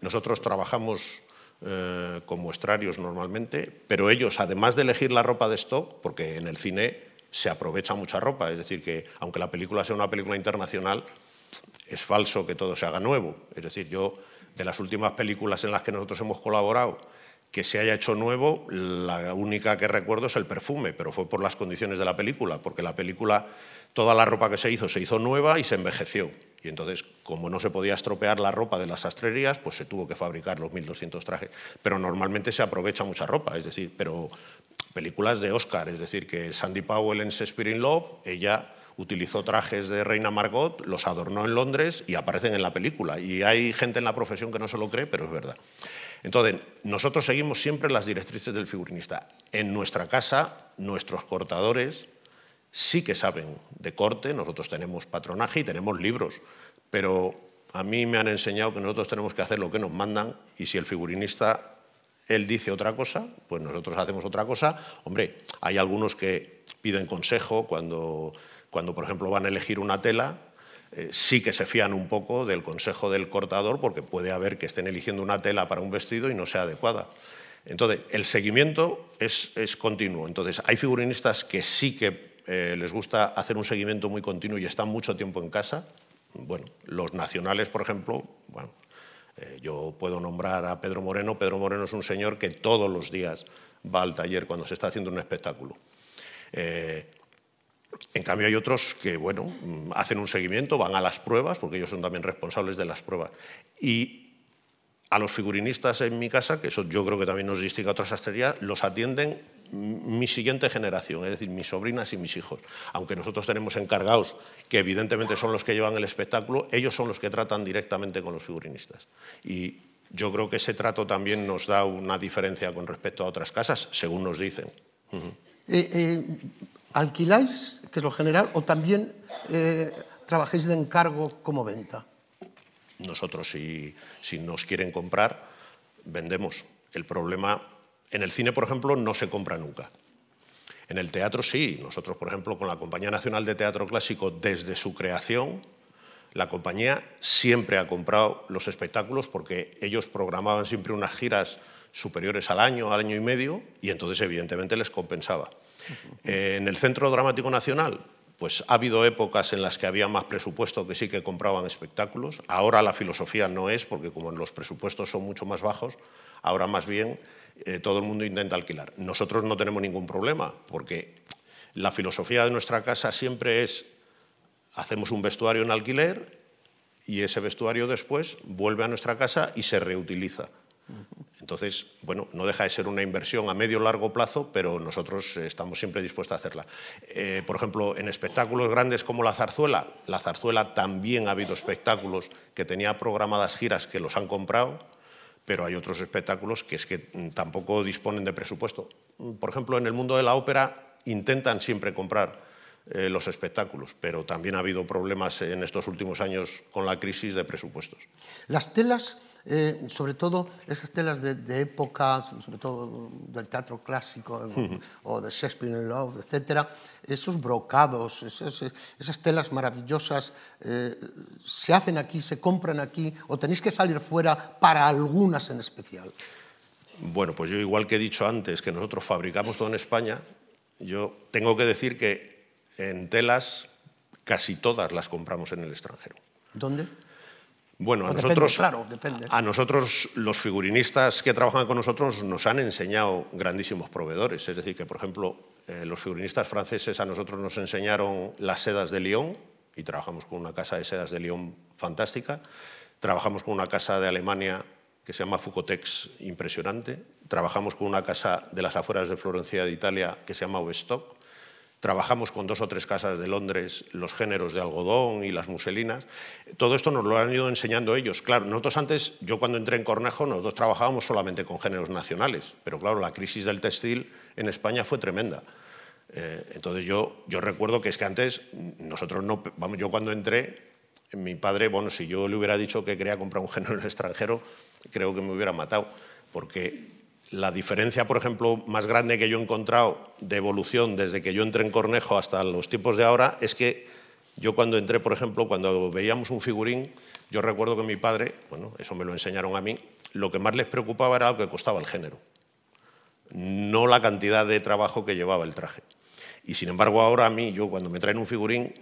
Nosotros trabajamos eh, con muestrarios normalmente, pero ellos, además de elegir la ropa de stock, porque en el cine se aprovecha mucha ropa, es decir, que aunque la película sea una película internacional, es falso que todo se haga nuevo. Es decir, yo, de las últimas películas en las que nosotros hemos colaborado, que se haya hecho nuevo, la única que recuerdo es el perfume, pero fue por las condiciones de la película, porque la película, toda la ropa que se hizo, se hizo nueva y se envejeció. Y entonces, como no se podía estropear la ropa de las sastrerías, pues se tuvo que fabricar los 1.200 trajes. Pero normalmente se aprovecha mucha ropa, es decir, pero películas de Oscar, es decir, que Sandy Powell en Shakespeare Love, ella utilizó trajes de Reina Margot, los adornó en Londres y aparecen en la película. Y hay gente en la profesión que no se lo cree, pero es verdad. Entonces, nosotros seguimos siempre las directrices del figurinista. En nuestra casa, nuestros cortadores sí que saben de corte, nosotros tenemos patronaje y tenemos libros, pero a mí me han enseñado que nosotros tenemos que hacer lo que nos mandan y si el figurinista, él dice otra cosa, pues nosotros hacemos otra cosa. Hombre, hay algunos que piden consejo cuando, cuando por ejemplo, van a elegir una tela eh, sí que se fían un poco del consejo del cortador porque puede haber que estén eligiendo una tela para un vestido y no sea adecuada. Entonces, el seguimiento es, continuo. Entonces, hay figurinistas que sí que eh, les gusta hacer un seguimiento muy continuo y están mucho tiempo en casa. Bueno, los nacionales, por ejemplo, bueno, eh, yo puedo nombrar a Pedro Moreno. Pedro Moreno es un señor que todos los días va al taller cuando se está haciendo un espectáculo. En cambio hay otros que, bueno, mm, hacen un seguimiento, van a las pruebas, porque ellos son también responsables de las pruebas. Y a los figurinistas en mi casa, que eso yo creo que también nos distingue a otras sastrerías, los atienden mi siguiente generación, es decir, mis sobrinas y mis hijos. Aunque nosotros tenemos encargados, que evidentemente son los que llevan el espectáculo, ellos son los que tratan directamente con los figurinistas. Y yo creo que ese trato también nos da una diferencia con respecto a otras casas, según nos dicen. ¿Alquiláis, que es lo general, o también eh, trabajáis de encargo como venta? Nosotros, si, si nos quieren comprar, vendemos. El problema, en el cine, por ejemplo, no se compra nunca. En el teatro sí. Nosotros, por ejemplo, con la Compañía Nacional de Teatro Clásico, desde su creación, la compañía siempre ha comprado los espectáculos porque ellos programaban siempre unas giras superiores al año, al año y medio, y entonces evidentemente les compensaba. Eh, en el Centro Dramático Nacional, pues ha habido épocas en las que había más presupuesto que sí que compraban espectáculos. Ahora la filosofía no es, porque como los presupuestos son mucho más bajos, ahora más bien eh, todo el mundo intenta alquilar. Nosotros no tenemos ningún problema, porque la filosofía de nuestra casa siempre es, hacemos un vestuario en alquiler y ese vestuario después vuelve a nuestra casa y se reutiliza. Entonces, bueno, no deja de ser una inversión a medio largo plazo, pero nosotros estamos siempre dispuestos a hacerla. Eh, por ejemplo, en espectáculos grandes como la zarzuela, la zarzuela también ha habido espectáculos que tenía programadas giras que los han comprado, pero hay otros espectáculos que es que tampoco disponen de presupuesto. Por ejemplo, en el mundo de la ópera intentan siempre comprar eh, los espectáculos, pero también ha habido problemas en estos últimos años con la crisis de presupuestos. Las telas eh, sobre todo esas telas de, época, sobre todo del teatro clásico o de Shakespeare in Love, etcétera, esos brocados, esas, telas maravillosas, eh, se hacen aquí, se compran aquí o tenéis que salir fuera para algunas en especial. Bueno, pues yo igual que he dicho antes que nosotros fabricamos todo en España, yo tengo que decir que en telas casi todas las compramos en el extranjero. ¿Dónde? Bueno, a nosotros, a nosotros los figurinistas que trabajan con nosotros nos han enseñado grandísimos proveedores. Es decir, que por ejemplo eh, los figurinistas franceses a nosotros nos enseñaron las sedas de Lyon y trabajamos con una casa de sedas de Lyon fantástica. Trabajamos con una casa de Alemania que se llama Fucotex impresionante. Trabajamos con una casa de las afueras de Florencia de Italia que se llama Ovestock Trabajamos con dos o tres casas de Londres los géneros de algodón y las muselinas. Todo esto nos lo han ido enseñando ellos. Claro, nosotros antes, yo cuando entré en Cornejo, nosotros trabajábamos solamente con géneros nacionales, pero claro, la crisis del textil en España fue tremenda. Eh, entonces yo, recuerdo que es que antes nosotros no, vamos, yo cuando entré, mi padre, bueno, si yo le hubiera dicho que quería comprar un género extranjero, creo que me hubiera matado, porque la diferencia, por ejemplo, más grande que yo he encontrado de evolución desde que yo entré en Cornejo hasta los tiempos de ahora es que yo cuando entré, por ejemplo, cuando veíamos un figurín, yo recuerdo que mi padre, bueno, eso me lo enseñaron a mí, lo que más les preocupaba era lo que costaba el género, no la cantidad de trabajo que llevaba el traje. Y sin embargo ahora a mí, yo cuando me traen un figurín,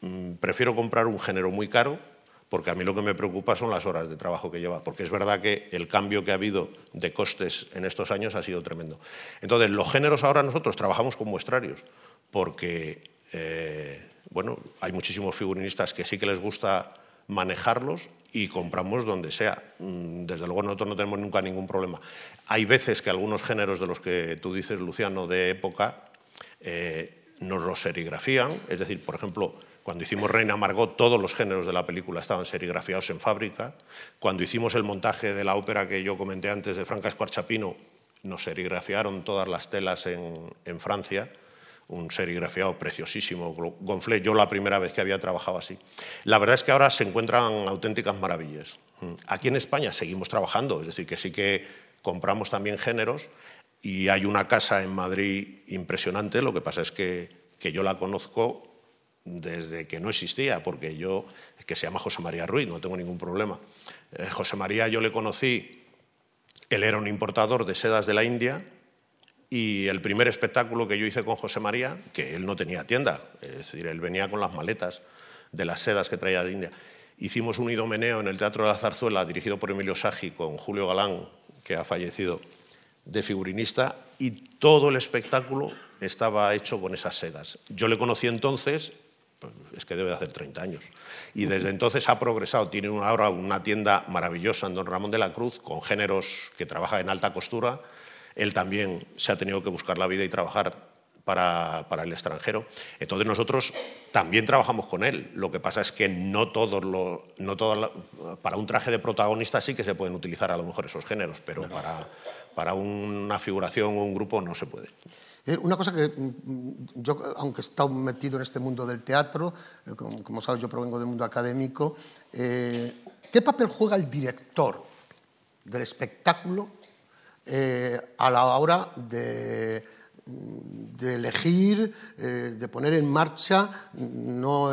mm, prefiero comprar un género muy caro porque a mí lo que me preocupa son las horas de trabajo que lleva, porque es verdad que el cambio que ha habido de costes en estos años ha sido tremendo. Entonces, los géneros ahora nosotros trabajamos con muestrarios, porque eh, bueno, hay muchísimos figurinistas que sí que les gusta manejarlos y compramos donde sea. Mm, desde luego nosotros no tenemos nunca ningún problema. Hay veces que algunos géneros de los que tú dices, Luciano, de época, eh, nos los serigrafían, es decir, por ejemplo, cuando hicimos Reina Margot, todos los géneros de la película estaban serigrafiados en fábrica. Cuando hicimos el montaje de la ópera que yo comenté antes de Franca Escuarchapino, nos serigrafiaron todas las telas en, Francia, un serigrafiado preciosísimo, Gonflé, yo la primera vez que había trabajado así. La verdad es que ahora se encuentran auténticas maravillas. Aquí en España seguimos trabajando, es decir, que sí que compramos también géneros y hay una casa en Madrid impresionante, lo que pasa es que, que yo la conozco desde que no existía, porque yo, que se llama José María Ruiz, no tengo ningún problema. Eh, José María yo le conocí, él era un importador de sedas de la India y el primer espectáculo que yo hice con José María, que él no tenía tienda, es decir, él venía con las maletas de las sedas que traía de India. Hicimos un idomeneo en el Teatro de la Zarzuela, dirigido por Emilio Sagi, con Julio Galán, que ha fallecido, de figurinista, y todo el espectáculo estaba hecho con esas sedas. Yo le conocí entonces es que debe de hacer 30 años. Y desde entonces ha progresado. Tiene ahora una tienda maravillosa en Don Ramón de la Cruz, con géneros que trabaja en alta costura. Él también se ha tenido que buscar la vida y trabajar para, el extranjero. Entonces nosotros también trabajamos con él. Lo que pasa es que no todos lo, no para un traje de protagonista sí que se pueden utilizar a lo mejor esos géneros, pero para, para una figuración o un grupo no se puede. Eh, una cosa que mm, yo, aunque he estado metido en este mundo del teatro, eh, como, sabes, yo provengo del mundo académico, eh, ¿qué papel juega el director del espectáculo a la hora de, de elegir, de poner en marcha no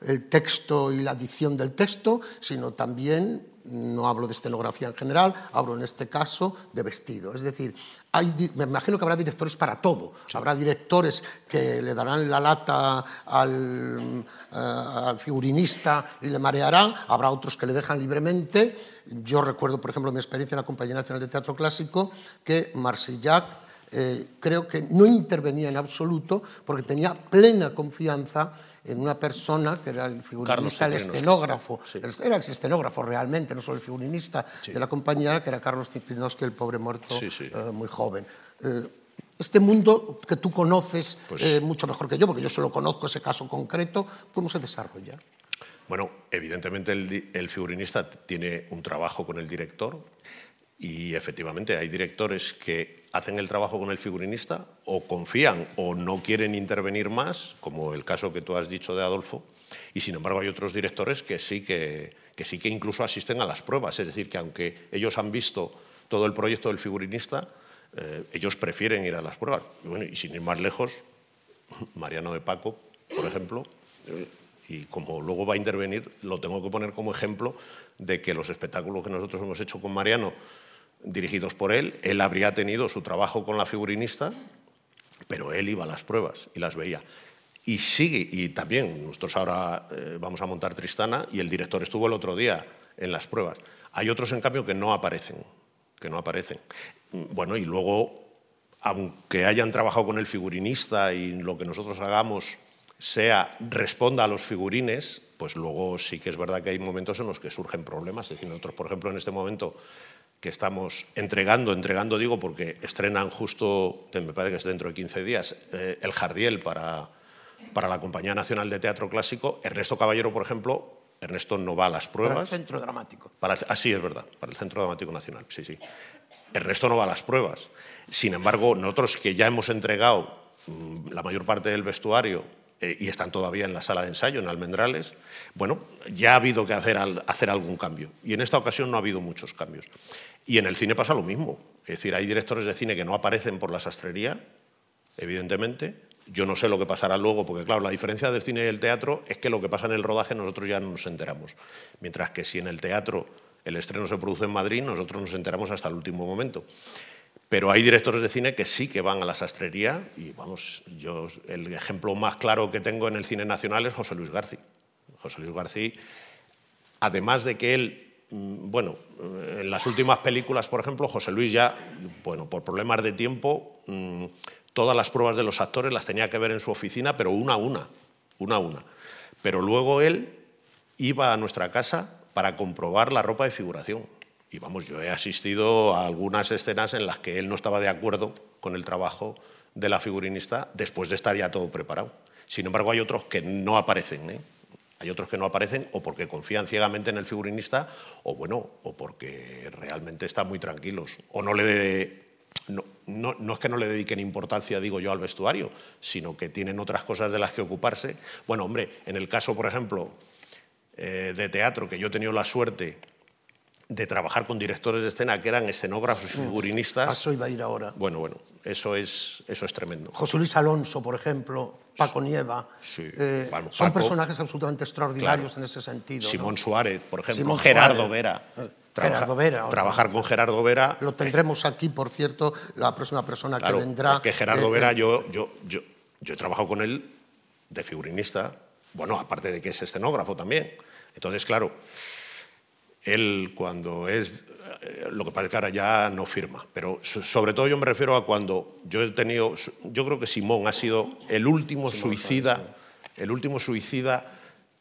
el texto y la dicción del texto, sino también no hablo de escenografía en general, hablo en este caso de vestido. Es decir, hay, me imagino que habrá directores para todo. Sí. Habrá directores que le darán la lata al, uh, al, figurinista y le mareará, habrá otros que le dejan libremente. Yo recuerdo, por ejemplo, mi experiencia en la Compañía Nacional de Teatro Clásico, que Marsillac eh, creo que no intervenía en absoluto porque tenía plena confianza en una persona que era el figurinista, el escenógrafo, era el escenógrafo realmente, no solo el figurinista de la compañía, que era Carlos Ciprinoschi, el pobre muerto eh, muy joven. Eh, este mundo que tú conoces pues eh, mucho mejor que yo, porque yo solo conozco ese caso concreto, ¿cómo se desarrolla? Bueno, evidentemente el, el figurinista tiene un trabajo con el director, y efectivamente hay directores que hacen el trabajo con el figurinista o confían o no quieren intervenir más, como el caso que tú has dicho de Adolfo, y sin embargo hay otros directores que sí que, sí que incluso asisten a las pruebas, es decir, que aunque ellos han visto todo el proyecto del figurinista, eh, ellos prefieren ir a las pruebas. Y, bueno, y sin ir más lejos, Mariano de Paco, por ejemplo, eh, y como luego va a intervenir, lo tengo que poner como ejemplo de que los espectáculos que nosotros hemos hecho con Mariano dirigidos por él. Él habría tenido su trabajo con la figurinista, pero él iba a las pruebas y las veía. Y sigue, y también nosotros ahora eh, vamos a montar Tristana y el director estuvo el otro día en las pruebas. Hay otros, en cambio, que no aparecen, que no aparecen. Bueno, y luego, aunque hayan trabajado con el figurinista y lo que nosotros hagamos sea responda a los figurines, pues luego sí que es verdad que hay momentos en los que surgen problemas. Es decir, nosotros, por ejemplo, en este momento que estamos entregando, entregando digo porque estrenan justo, me parece que es dentro de 15 días, eh, el Jardiel para, para la Compañía Nacional de Teatro Clásico. Ernesto Caballero, por ejemplo, Ernesto no va a las pruebas. Para el Centro Dramático. Para, ah, sí, es verdad, para el Centro Dramático Nacional, sí, sí. Ernesto no va a las pruebas. Sin embargo, nosotros que ya hemos entregado mm, la mayor parte del vestuario eh, y están todavía en la sala de ensayo, en Almendrales, bueno, ya ha habido que hacer, hacer algún cambio. Y en esta ocasión no ha habido muchos cambios. Y en el cine pasa lo mismo. Es decir, hay directores de cine que no aparecen por la sastrería, evidentemente. Yo no sé lo que pasará luego, porque claro, la diferencia del cine y el teatro es que lo que pasa en el rodaje nosotros ya no nos enteramos. Mientras que si en el teatro el estreno se produce en Madrid, nosotros nos enteramos hasta el último momento. Pero hay directores de cine que sí que van a la sastrería y vamos, yo el ejemplo más claro que tengo en el cine nacional es José Luis García. José Luis García, además de que él bueno, eh, en las últimas películas, por ejemplo, José Luis ya, bueno, por problemas de tiempo, mm, todas las pruebas de los actores las tenía que ver en su oficina, pero una a una, una a una. Pero luego él iba a nuestra casa para comprobar la ropa de figuración. Y vamos, yo he asistido a algunas escenas en las que él no estaba de acuerdo con el trabajo de la figurinista después de estar ya todo preparado. Sin embargo, hay otros que no aparecen. ¿eh? Hay otros que no aparecen o porque confían ciegamente en el figurinista o bueno, o porque realmente están muy tranquilos o no le no, no, es que no le dediquen importancia, digo yo, al vestuario, sino que tienen otras cosas de las que ocuparse. Bueno, hombre, en el caso, por ejemplo, eh, de teatro, que yo he tenido la suerte de trabajar con directores de escena que eran escenógrafos y mm. figurinistas. eso iba a ir ahora. Bueno, bueno, eso es, eso es tremendo. José Luis Alonso, por ejemplo, Paco Nieva. Sí. Eh, son personajes absolutamente extraordinarios en ese sentido. Simón Suárez, por ejemplo, Gerardo Vera. Eh, Gerardo Vera. Trabajar con Gerardo Vera. Lo tendremos aquí, por cierto, la próxima persona que vendrá. Es que Gerardo eh, Vera, yo, yo, yo, yo he trabajado con él de figurinista, bueno, aparte de que es escenógrafo también. Entonces, claro, él cuando es, eh, lo que que ahora ya no firma, pero sobre todo yo me refiero a cuando yo he tenido, yo creo que Simón ha sido el último suicida, el último suicida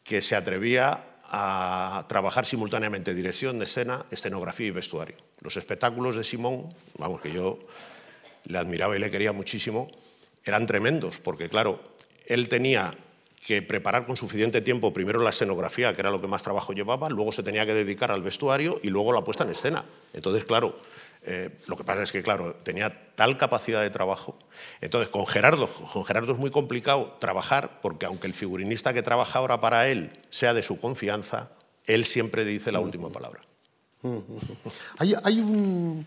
que se atrevía a trabajar simultáneamente dirección de escena, escenografía y vestuario. Los espectáculos de Simón, vamos que yo le admiraba y le quería muchísimo, eran tremendos, porque claro, él tenía que preparar con suficiente tiempo primero la escenografía, que era lo que más trabajo llevaba, luego se tenía que dedicar al vestuario y luego la puesta en escena. Entonces, claro, eh, lo que pasa es que, claro, tenía tal capacidad de trabajo. Entonces, con Gerardo, con Gerardo es muy complicado trabajar porque aunque el figurinista que trabaja ahora para él sea de su confianza, él siempre dice la última palabra. Hay, hay un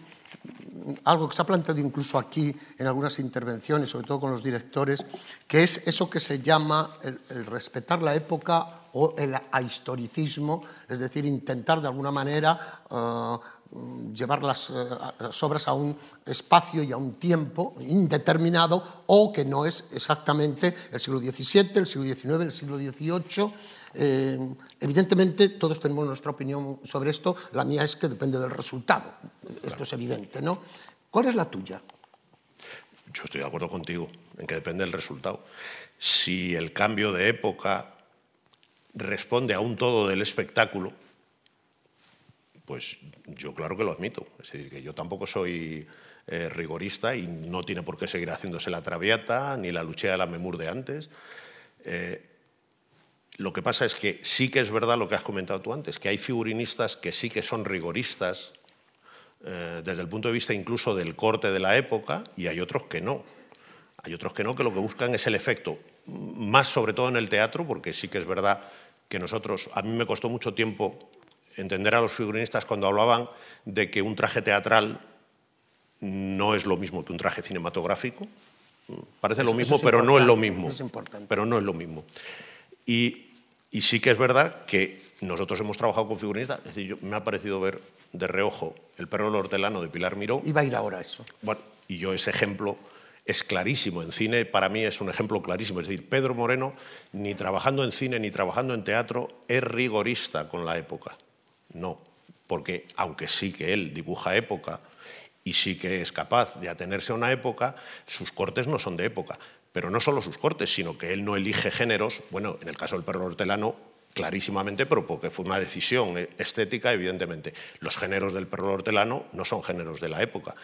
algo que se ha planteado incluso aquí en algunas intervenciones, sobre todo con los directores, que es eso que se llama el, respetar la época o el ahistoricismo, es decir, intentar de alguna manera eh, llevar eh, las, obras a un espacio y a un tiempo indeterminado o que no es exactamente el siglo XVII, el siglo XIX, el siglo XVIII eh, evidentemente, todos tenemos nuestra opinión sobre esto. La mía es que depende del resultado. Esto es evidente, ¿no? ¿Cuál es la tuya? Yo estoy de acuerdo contigo en que depende del resultado. Si el cambio de época responde a un todo del espectáculo, pues yo claro que lo admito. Es decir, que yo tampoco soy eh, rigorista y no tiene por qué seguir haciéndose la traviata ni la lucha de la memur de antes. Eh, lo que pasa es que sí que es verdad lo que has comentado tú antes, que hay figurinistas que sí que son rigoristas eh, desde el punto de vista incluso del corte de la época y hay otros que no. Hay otros que no, que lo que buscan es el efecto, más sobre todo en el teatro, porque sí que es verdad que nosotros, a mí me costó mucho tiempo entender a los figurinistas cuando hablaban de que un traje teatral no es lo mismo que un traje cinematográfico. Parece lo mismo, pero no es lo mismo. pero no es lo mismo. Y y sí que es verdad que nosotros hemos trabajado con figurinistas, es decir, me ha parecido ver de reojo el perro del hortelano de Pilar Miró. Iba a ir ahora eso. Bueno, y yo ese ejemplo es clarísimo. En cine para mí es un ejemplo clarísimo. Es decir, Pedro Moreno, ni trabajando en cine ni trabajando en teatro, es rigorista con la época. No, porque aunque sí que él dibuja época y sí que es capaz de atenerse a una época, sus cortes no son de época. Pero no solo sus cortes, sino que él no elige géneros, bueno, en el caso del perro hortelano, clarísimamente, pero porque fue una decisión estética, evidentemente. Los géneros del perro hortelano no son géneros de la época.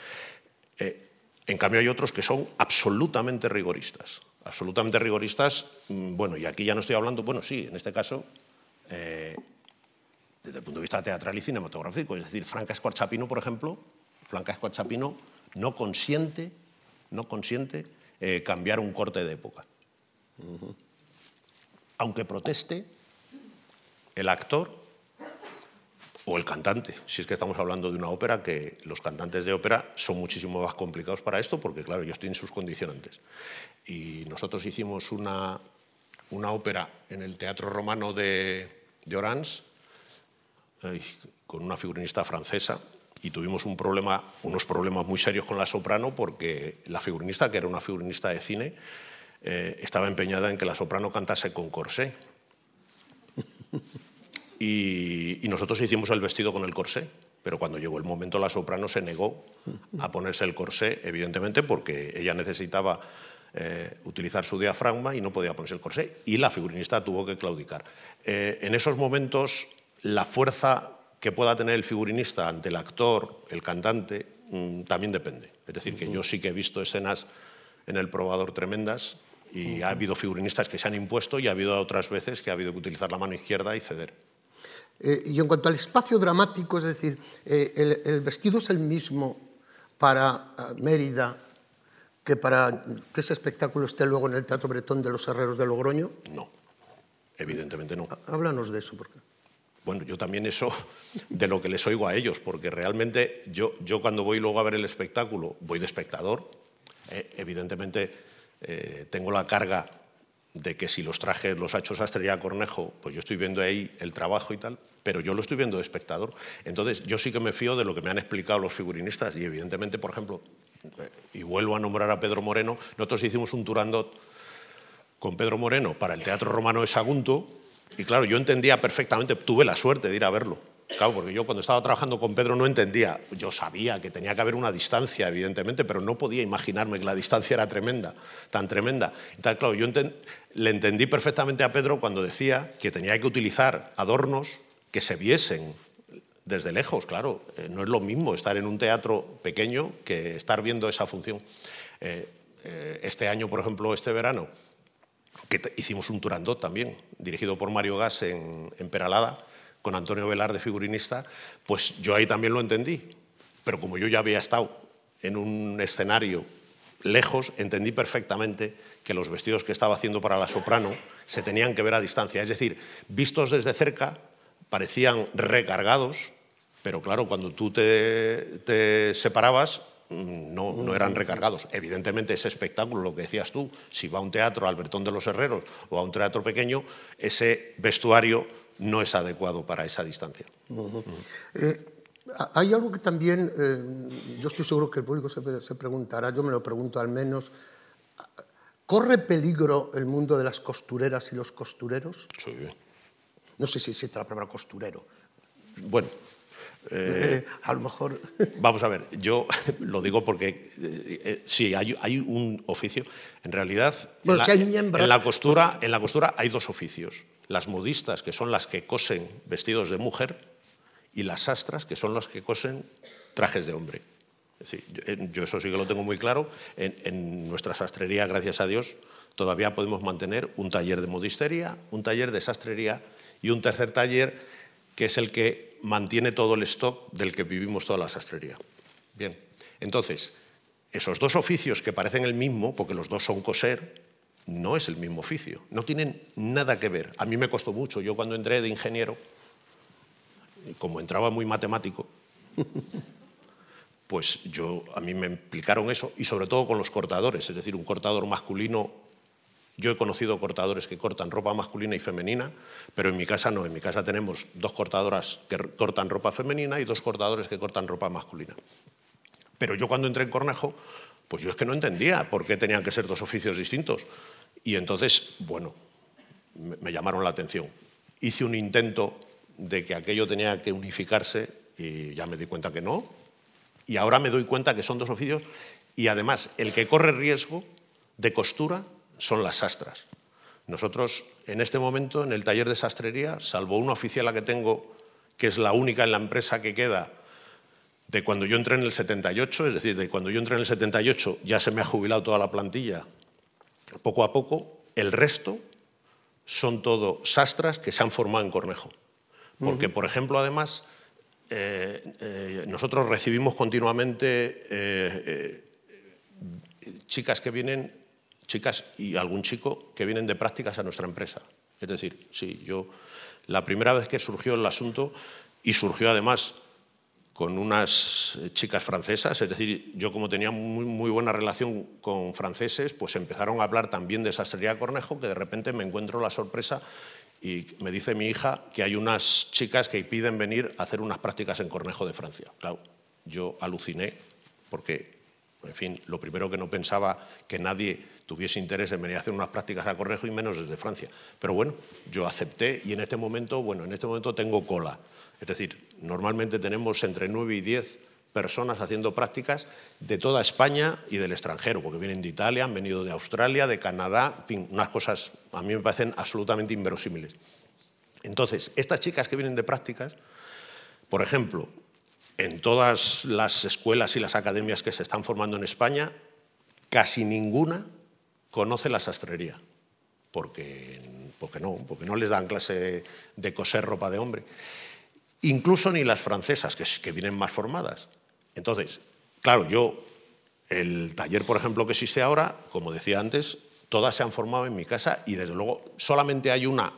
Eh, en cambio, hay otros que son absolutamente rigoristas. Absolutamente rigoristas, mm, bueno, y aquí ya no estoy hablando, bueno, sí, en este caso, eh, desde el punto de vista teatral y cinematográfico. Es decir, Franca Escuarchapino, por ejemplo, Franca Escuarchapino no consiente, no consiente eh, cambiar un corte de época. Aunque proteste el actor o el cantante, si es que estamos hablando de una ópera, que los cantantes de ópera son muchísimo más complicados para esto, porque claro, ellos tienen sus condicionantes. Y nosotros hicimos una, una ópera en el Teatro Romano de, de Orange, con una figurinista francesa, y tuvimos unos problemas muy serios con la soprano porque la figurinista, que era una figurinista de cine, eh, estaba empeñada en que la soprano cantase con corsé. Y, nosotros hicimos el vestido con el corsé, pero cuando llegó el momento la soprano se negó a ponerse el corsé, evidentemente porque ella necesitaba eh, utilizar su diafragma y no podía ponerse el corsé, y la figurinista tuvo que claudicar. Eh, en esos momentos la fuerza que pueda tener el figurinista ante el actor, el cantante, mm, también depende. Es decir, que yo sí que he visto escenas en el probador tremendas y ha habido figurinistas que se han impuesto y ha habido otras veces que ha habido que utilizar la mano izquierda y ceder. Eh, y en cuanto al espacio dramático, es decir, eh, el, vestido es el mismo para eh, Mérida que para que ese espectáculo esté luego en el Teatro Bretón de los Herreros de Logroño? No, evidentemente no. Háblanos de eso, porque bueno, yo también eso de lo que les oigo a ellos, porque realmente yo, yo cuando voy luego a ver el espectáculo, voy de espectador, eh, evidentemente eh, tengo la carga de que si los trajes los ha hecho Sastrería Cornejo, pues yo estoy viendo ahí el trabajo y tal, pero yo lo estoy viendo de espectador. Entonces, yo sí que me fío de lo que me han explicado los figurinistas y evidentemente, por ejemplo, eh, y vuelvo a nombrar a Pedro Moreno, nosotros hicimos un turandot con Pedro Moreno para el Teatro Romano de Sagunto, y claro, yo entendía perfectamente, tuve la suerte de ir a verlo. Claro, porque yo cuando estaba trabajando con Pedro no entendía, yo sabía que tenía que haber una distancia, evidentemente, pero no podía imaginarme que la distancia era tremenda, tan tremenda. Claro, yo le entendí perfectamente a Pedro cuando decía que tenía que utilizar adornos que se viesen desde lejos, claro. Eh, no es lo mismo estar en un teatro pequeño que estar viendo esa función. Eh, eh, este año, por ejemplo, este verano, que hicimos un Turandot también, dirigido por Mario Gas en, Peralada, con Antonio Velar de figurinista, pues yo ahí también lo entendí. Pero como yo ya había estado en un escenario lejos, entendí perfectamente que los vestidos que estaba haciendo para la soprano se tenían que ver a distancia. Es decir, vistos desde cerca, parecían recargados, Pero claro, cuando tú te, separabas, no, no, eran recargados. Evidentemente ese espectáculo, lo que decías tú, si va a un teatro Albertón de los Herreros o a un teatro pequeño, ese vestuario no es adecuado para esa distancia. Uh -huh. eh, hay algo que también, eh, yo estoy seguro que el público se, se preguntará, yo me lo pregunto al menos, ¿corre peligro el mundo de las costureras y los costureros? Sí. No sé si existe la palabra costurero. Bueno, eh, a lo mejor. Vamos a ver, yo lo digo porque eh, eh, sí, hay, hay, un oficio. En realidad, en, la, si hay miembros, en, la costura, en la costura hay dos oficios. Las modistas, que son las que cosen vestidos de mujer, y las sastras, que son las que cosen trajes de hombre. Sí, yo, yo, eso sí que lo tengo muy claro. En, en nuestra sastrería, gracias a Dios, todavía podemos mantener un taller de modistería, un taller de sastrería y un tercer taller que es el que mantiene todo el stock del que vivimos toda la sastrería. Bien, entonces, esos dos oficios que parecen el mismo, porque los dos son coser, no es el mismo oficio, no tienen nada que ver. A mí me costó mucho, yo cuando entré de ingeniero, como entraba muy matemático, pues yo, a mí me implicaron eso, y sobre todo con los cortadores, es decir, un cortador masculino yo he conocido cortadores que cortan ropa masculina y femenina, pero en mi casa no. En mi casa tenemos dos cortadoras que cortan ropa femenina y dos cortadores que cortan ropa masculina. Pero yo cuando entré en Cornejo, pues yo es que no entendía por qué tenían que ser dos oficios distintos. Y entonces, bueno, me llamaron la atención. Hice un intento de que aquello tenía que unificarse y ya me di cuenta que no. Y ahora me doy cuenta que son dos oficios y además el que corre riesgo de costura son las sastras. Nosotros, en este momento, en el taller de sastrería, salvo una oficiala que tengo, que es la única en la empresa que queda de cuando yo entré en el 78, es decir, de cuando yo entré en el 78 ya se me ha jubilado toda la plantilla, poco a poco, el resto son todo sastras que se han formado en Cornejo. Porque, uh -huh. por ejemplo, además, eh, eh, nosotros recibimos continuamente eh, chicas que vienen chicas y algún chico que vienen de prácticas a nuestra empresa. Es decir, sí, yo la primera vez que surgió el asunto, y surgió además con unas chicas francesas, es decir, yo como tenía muy, muy buena relación con franceses, pues empezaron a hablar también de sastrería Cornejo, que de repente me encuentro la sorpresa y me dice mi hija que hay unas chicas que piden venir a hacer unas prácticas en Cornejo de Francia. Claro, yo aluciné porque, en fin, lo primero que no pensaba que nadie tuviese interés en venir a hacer unas prácticas a Cornejo y menos desde Francia. Pero bueno, yo acepté y en este momento, bueno, en este momento tengo cola. Es decir, normalmente tenemos entre 9 y 10 personas haciendo prácticas de toda España y del extranjero, porque vienen de Italia, han venido de Australia, de Canadá, unas cosas a mí me parecen absolutamente inverosímiles. Entonces, estas chicas que vienen de prácticas, por ejemplo, en todas las escuelas y las academias que se están formando en España, casi ninguna conoce la sastrería, porque, porque, no, porque no les dan clase de, coser ropa de hombre. Incluso ni las francesas, que, que vienen más formadas. Entonces, claro, yo, el taller, por ejemplo, que existe ahora, como decía antes, todas se han formado en mi casa y desde luego solamente hay una,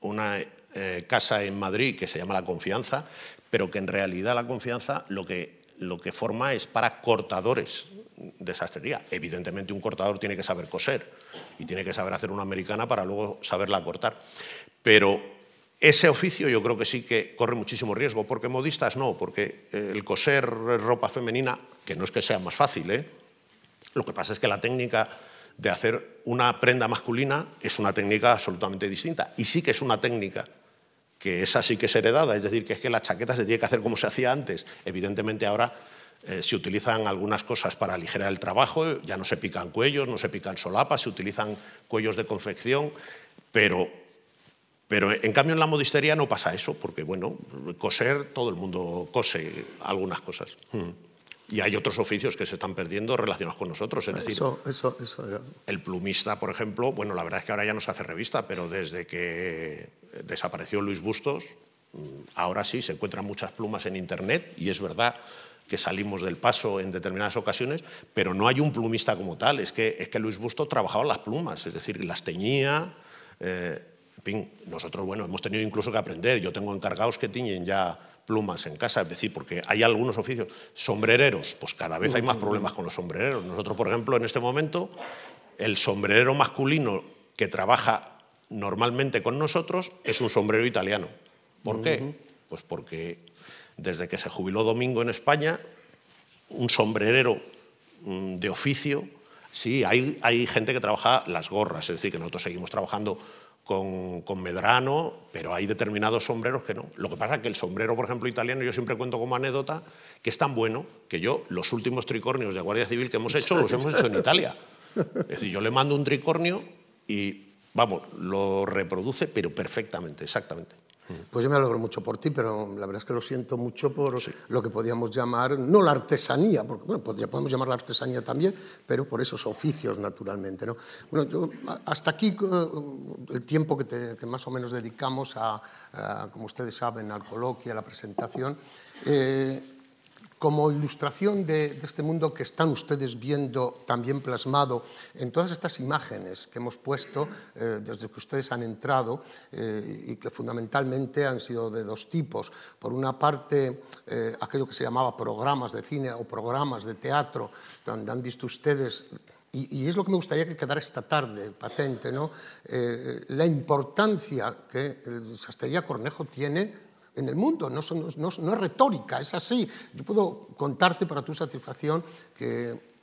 una eh, casa en Madrid que se llama La Confianza, pero que en realidad la confianza lo que, lo que forma es para cortadores de sastrería. Evidentemente un cortador tiene que saber coser y tiene que saber hacer una americana para luego saberla cortar. Pero ese oficio yo creo que sí que corre muchísimo riesgo, porque modistas no, porque el coser ropa femenina, que no es que sea más fácil, ¿eh? lo que pasa es que la técnica de hacer una prenda masculina es una técnica absolutamente distinta. Y sí que es una técnica que esa sí que es heredada, es decir, que es que la chaqueta se tiene que hacer como se hacía antes. Evidentemente ahora eh, se utilizan algunas cosas para aligerar el trabajo, ya no se pican cuellos, no se pican solapas, se utilizan cuellos de confección, pero, pero en cambio en la modistería no pasa eso, porque bueno, coser, todo el mundo cose algunas cosas. Mm. Y hay otros oficios que se están perdiendo relacionados con nosotros. Es decir, eso, eso, eso, ya. el plumista, por ejemplo, bueno, la verdad es que ahora ya no se hace revista, pero desde que desapareció Luis Bustos, mm, ahora sí se encuentran muchas plumas en Internet y es verdad que salimos del paso en determinadas ocasiones, pero no hay un plumista como tal. Es que, es que Luis Busto trabajaba las plumas, es decir, las teñía. Eh, en fin, nosotros, bueno, hemos tenido incluso que aprender. Yo tengo encargados que tiñen ya plumas en casa, es decir, porque hay algunos oficios, sombrereros, pues cada vez hay más problemas con los sombrereros. Nosotros, por ejemplo, en este momento, el sombrerero masculino que trabaja normalmente con nosotros es un sombrero italiano. ¿Por qué? Pues porque desde que se jubiló Domingo en España, un sombrerero mm, de oficio, sí, hay, hay gente que trabaja las gorras, es decir, que nosotros seguimos trabajando con, Medrano, pero hay determinados sombreros que no. Lo que pasa es que el sombrero, por ejemplo, italiano, yo siempre cuento como anécdota, que es tan bueno que yo, los últimos tricornios de Guardia Civil que hemos hecho, los hemos hecho en Italia. Es decir, yo le mando un tricornio y, vamos, lo reproduce, pero perfectamente, exactamente. Pues yo me alegro mucho por ti, pero la verdad es que lo siento mucho por lo que podíamos llamar, no la artesanía, porque bueno, podemos llamar la artesanía también, pero por esos oficios naturalmente. ¿no? Bueno, yo, hasta aquí eh, el tiempo que, más o menos dedicamos a, como ustedes saben, al coloquio, a la presentación. Eh, como ilustración de, este mundo que están ustedes viendo también plasmado en todas estas imágenes que hemos puesto eh, desde que ustedes han entrado eh, y que fundamentalmente han sido de dos tipos. Por una parte, eh, aquello que se llamaba programas de cine o programas de teatro, donde han visto ustedes y, es lo que me gustaría que quedara esta tarde patente, ¿no? la importancia que el Sastrería Cornejo tiene en el mundo, no, no, es retórica, es así. Yo puedo contarte para tu satisfacción que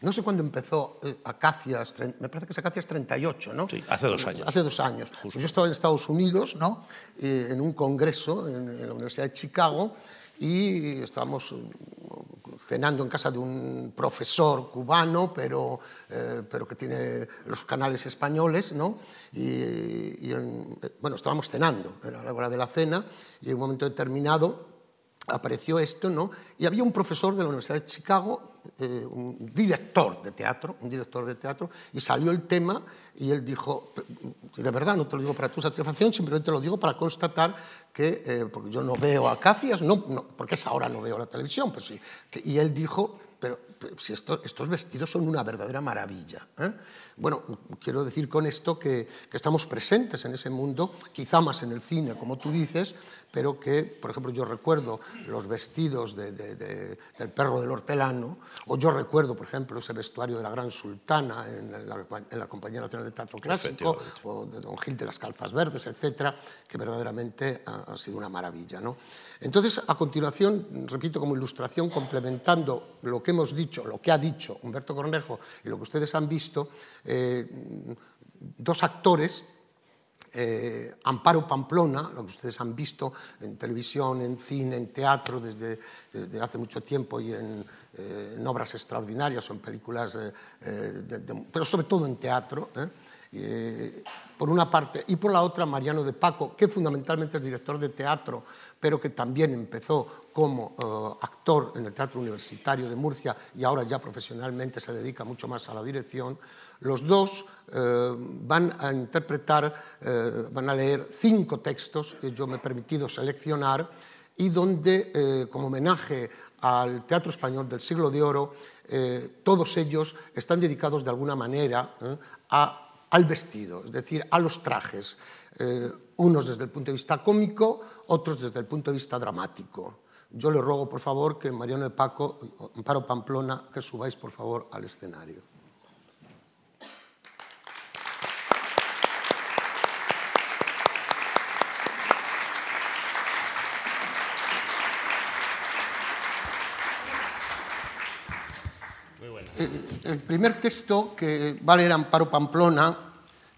no sé cuándo empezó eh, Acacias, me parece que es Acacias 38, ¿no? Sí, hace dos años. Hace dos años. Pues yo estaba en Estados Unidos, ¿no? Eh, en un congreso en, la Universidad de Chicago y estábamos cenando en casa de un profesor cubano, pero, eh, pero que tiene los canales españoles, ¿no? Y, bueno, estábamos cenando, era la hora de la cena, y en un momento determinado apareció esto, ¿no? Y había un profesor de la Universidad de Chicago, eh, un director de teatro, un director de teatro, y salió el tema y él dijo, de verdad, no te lo digo para tu satisfacción, simplemente lo digo para constatar que, eh, porque yo no veo acacias, no, no, porque es ahora no veo la televisión, pues sí, y él dijo, pero, si estos vestidos son una verdadera maravilla. ¿eh? Bueno, quiero decir con esto que, estamos presentes en ese mundo, quizá más en el cine, como tú dices, pero que, por ejemplo, yo recuerdo los vestidos del perro del hortelano, o yo recuerdo, por ejemplo, ese vestuario de la gran sultana en la, Compañía Nacional de Teatro Clásico, o de Don Gil de las Calzas Verdes, etcétera, que verdaderamente ha, ha sido una maravilla. ¿no? Entonces, a continuación, repito, como ilustración, complementando lo que hemos dicho, lo que ha dicho Humberto Cornejo y lo que ustedes han visto, eh, dos actores eh, Amparo Pamplona, lo que ustedes han visto en televisión, en cine, en teatro desde, desde hace mucho tiempo y en, eh, en obras extraordinarias o en películas, eh, eh de, de, pero sobre todo en teatro. Eh, eh por una parte, y por la otra Mariano de Paco, que fundamentalmente es director de teatro, pero que también empezó como eh, actor en el Teatro Universitario de Murcia y ahora ya profesionalmente se dedica mucho más a la dirección, los dos eh, van a interpretar, eh, van a leer cinco textos que yo me he permitido seleccionar y donde, como homenaje al Teatro Español del siglo de oro, todos ellos están dedicados de alguna manera a al vestido, es decir, a los trajes, eh, unos desde el punto de vista cómico, otros desde el punto de vista dramático. Yo le ruego, por favor, que Mariano de Paco, Amparo Pamplona, que subáis, por favor, al escenario. Eh, el primer texto que va a leer Amparo Pamplona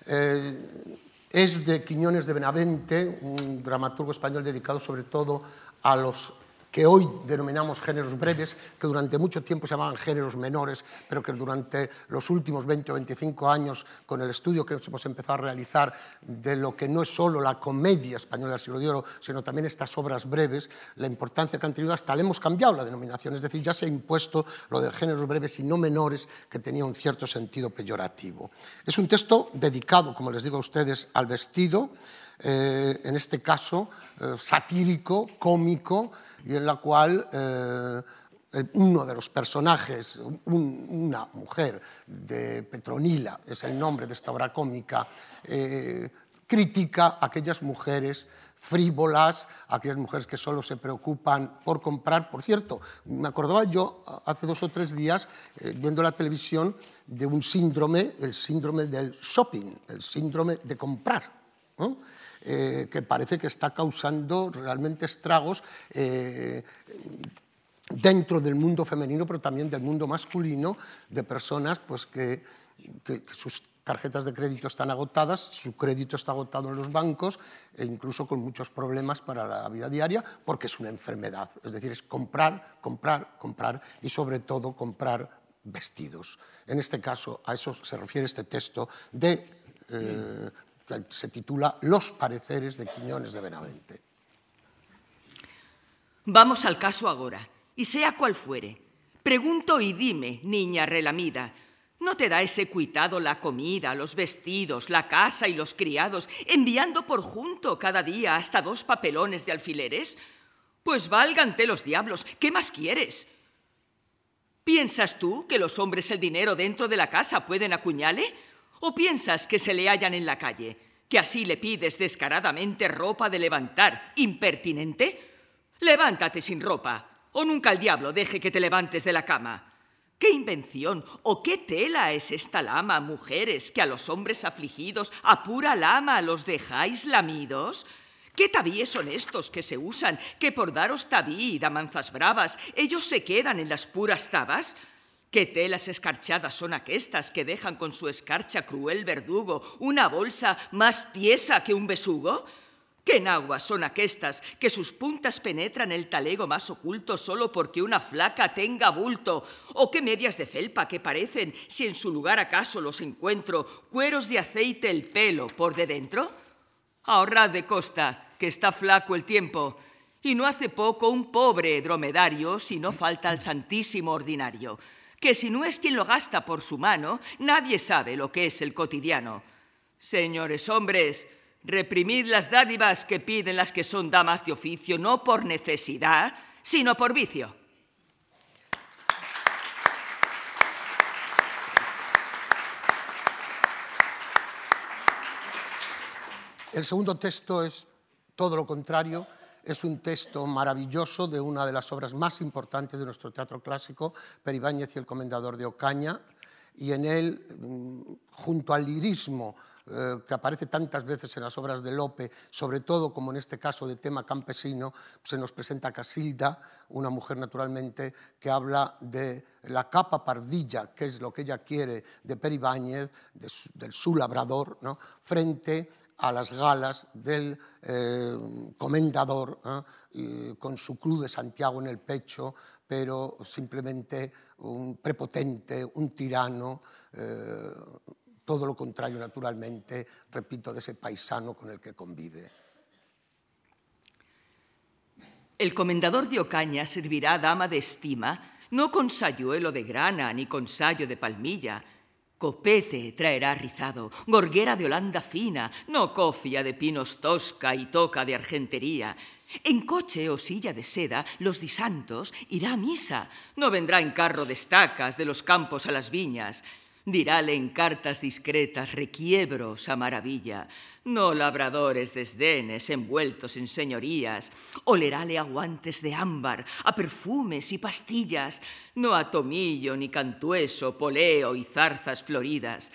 eh, es de Quiñones de Benavente, un dramaturgo español dedicado sobre todo a los que hoy denominamos géneros breves, que durante mucho tiempo se llamaban géneros menores, pero que durante los últimos 20 o 25 años, con el estudio que hemos empezado a realizar de lo que no es solo la comedia española del siglo de oro, sino también estas obras breves, la importancia que han tenido, hasta le hemos cambiado la denominación, es decir, ya se ha impuesto lo de géneros breves y no menores, que tenía un cierto sentido peyorativo. Es un texto dedicado, como les digo a ustedes, al vestido, eh, en este caso eh, satírico, cómico, y en la cual eh, uno de los personajes, una mujer de Petronila, es el nombre de esta obra cómica, critica a aquellas mujeres frívolas, aquellas mujeres que solo se preocupan por comprar. Por cierto, me acordaba yo hace dos o tres días, eh, viendo la televisión, de un síndrome, el síndrome del shopping, el síndrome de comprar. Eh, que parece que está causando realmente estragos eh, dentro del mundo femenino, pero también del mundo masculino, de personas pues, que, que sus tarjetas de crédito están agotadas, su crédito está agotado en los bancos e incluso con muchos problemas para la vida diaria porque es una enfermedad. Es decir, es comprar, comprar, comprar y sobre todo comprar vestidos. En este caso, a eso se refiere este texto de, eh, que se titula Los pareceres de Quiñones de Benavente. Vamos al caso ahora, y sea cual fuere. Pregunto y dime, niña relamida, ¿No te da ese cuitado la comida, los vestidos, la casa y los criados, enviando por junto cada día hasta dos papelones de alfileres? Pues válgante los diablos, ¿qué más quieres? ¿Piensas tú que los hombres el dinero dentro de la casa pueden acuñale? ¿O piensas que se le hallan en la calle? ¿Que así le pides descaradamente ropa de levantar, impertinente? Levántate sin ropa, o nunca el diablo deje que te levantes de la cama. ¿Qué invención o qué tela es esta lama, mujeres, que a los hombres afligidos a pura lama los dejáis lamidos? ¿Qué tabíes son estos que se usan, que por daros tabí y damanzas bravas, ellos se quedan en las puras tabas? ¿Qué telas escarchadas son aquestas que dejan con su escarcha cruel verdugo una bolsa más tiesa que un besugo? ¿Qué naguas son aquestas que sus puntas penetran el talego más oculto solo porque una flaca tenga bulto? ¿O qué medias de felpa que parecen, si en su lugar acaso los encuentro, cueros de aceite el pelo por de dentro? Ahorrad de costa, que está flaco el tiempo, y no hace poco un pobre dromedario si no falta al santísimo ordinario, que si no es quien lo gasta por su mano, nadie sabe lo que es el cotidiano. Señores hombres, Reprimid las dádivas que piden las que son damas de oficio, no por necesidad, sino por vicio. El segundo texto es todo lo contrario, es un texto maravilloso de una de las obras más importantes de nuestro teatro clásico, Peribáñez y el Comendador de Ocaña, y en él, mm, junto al lirismo eh, que aparece tantas veces en las obras de Lope, sobre todo como en este caso de tema campesino, se nos presenta Casilda, una mujer naturalmente que habla de la capa pardilla, que es lo que ella quiere de Peribáñez, del su labrador, ¿no? frente a las galas del eh, comendador, con su cruz de Santiago en el pecho, pero simplemente un prepotente, un tirano, eh, todo lo contrario, naturalmente, repito, de ese paisano con el que convive. El comendador de Ocaña servirá dama de estima, no con sayuelo de grana ni con sayo de palmilla. Copete traerá rizado, gorguera de Holanda fina, no cofia de pinos tosca y toca de argentería. En coche o silla de seda, los disantos irá a misa, no vendrá en carro de estacas de los campos a las viñas. Dirále en cartas discretas requiebros a maravilla, no labradores desdenes envueltos en señorías, olerále a guantes de ámbar, a perfumes y pastillas, no a tomillo ni cantueso, poleo y zarzas floridas.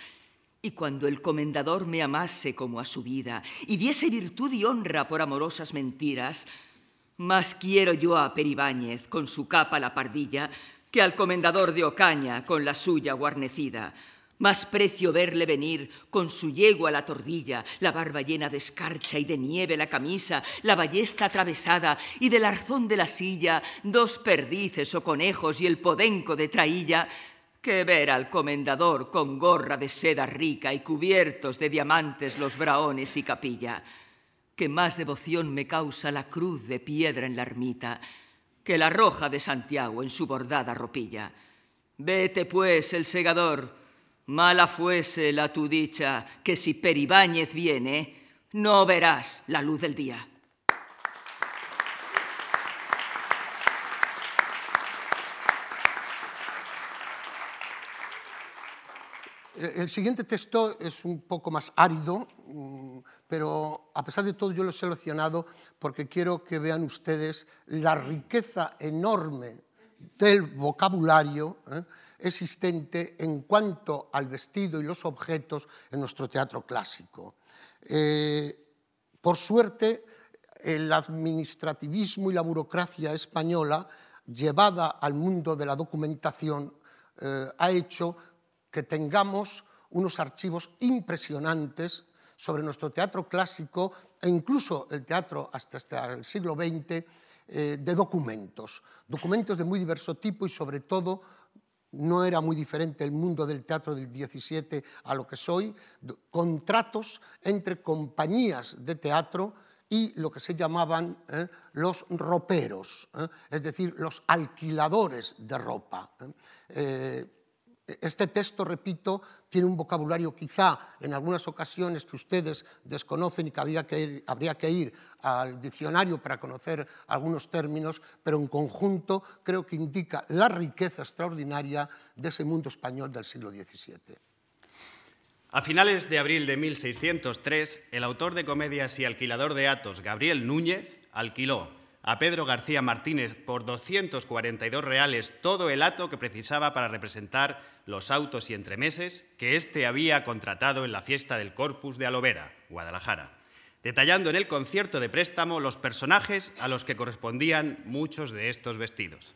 Y cuando el comendador me amase como a su vida y diese virtud y honra por amorosas mentiras, más quiero yo a Peribáñez con su capa la pardilla que al comendador de Ocaña con la suya guarnecida. Más precio verle venir con su yegua a la tordilla, la barba llena de escarcha y de nieve la camisa, la ballesta atravesada y del arzón de la silla, dos perdices o conejos y el podenco de trailla, que ver al comendador con gorra de seda rica y cubiertos de diamantes los braones y capilla. Que más devoción me causa la cruz de piedra en la ermita, que la roja de Santiago en su bordada ropilla. Vete, pues, el segador, mala fuese la tu dicha, que si Peribáñez viene, no verás la luz del día. El siguiente texto es un poco más árido, mm, pero a pesar de todo yo lo he seleccionado porque quiero que vean ustedes la riqueza enorme del vocabulario ¿eh? existente en cuanto al vestido y los objetos en nuestro teatro clásico. Eh, por suerte, el administrativismo y la burocracia española, llevada al mundo de la documentación, eh, ha hecho que tengamos unos archivos impresionantes sobre nuestro teatro clásico e incluso el teatro hasta, el siglo XX eh, de documentos, documentos de muy diverso tipo y sobre todo no era muy diferente el mundo del teatro del 17 a lo que soy, contratos entre compañías de teatro y lo que se llamaban eh, los roperos, eh, es decir, los alquiladores de ropa. Este texto, repito, tiene un vocabulario quizá en algunas ocasiones que ustedes desconocen y que habría que ir, al diccionario para conocer algunos términos, pero en conjunto creo que indica la riqueza extraordinaria de ese mundo español del siglo XVII. A finales de abril de 1603, el autor de comedias y alquilador de atos Gabriel Núñez alquiló a Pedro García Martínez por 242 reales todo el ato que precisaba para representar los autos y entremeses que éste había contratado en la fiesta del Corpus de Alovera, Guadalajara, detallando en el concierto de préstamo los personajes a los que correspondían muchos de estos vestidos.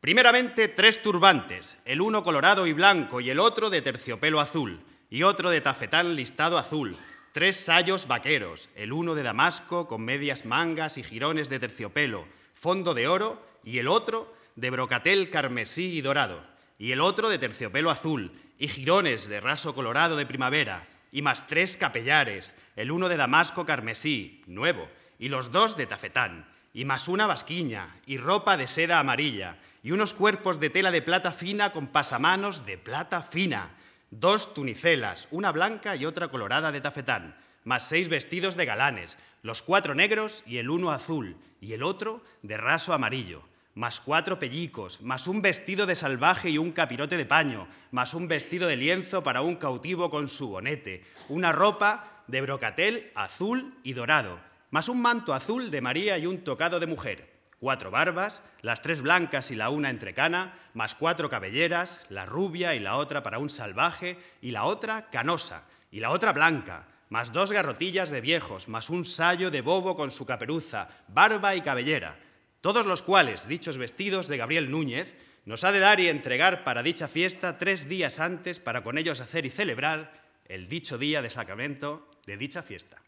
Primeramente, tres turbantes, el uno colorado y blanco y el otro de terciopelo azul, y otro de tafetán listado azul, tres sayos vaqueros, el uno de damasco con medias mangas y jirones de terciopelo, fondo de oro, y el otro de brocatel carmesí y dorado, y el otro de terciopelo azul, y jirones de raso colorado de primavera, y más tres capellares, el uno de damasco carmesí, nuevo, y los dos de tafetán, y más una basquiña, y ropa de seda amarilla, y unos cuerpos de tela de plata fina con pasamanos de plata fina, dos tunicelas, una blanca y otra colorada de tafetán, más seis vestidos de galanes, los cuatro negros y el uno azul, y el otro de raso amarillo, más cuatro pellicos, más un vestido de salvaje y un capirote de paño, más un vestido de lienzo para un cautivo con su bonete, una ropa de brocatel azul y dorado, más un manto azul de María y un tocado de mujer cuatro barbas, las tres blancas y la una entrecana, más cuatro cabelleras, la rubia y la otra para un salvaje, y la otra canosa, y la otra blanca, más dos garrotillas de viejos, más un sayo de bobo con su caperuza, barba y cabellera, todos los cuales, dichos vestidos de Gabriel Núñez, nos ha de dar y entregar para dicha fiesta tres días antes para con ellos hacer y celebrar el dicho día de sacramento de dicha fiesta.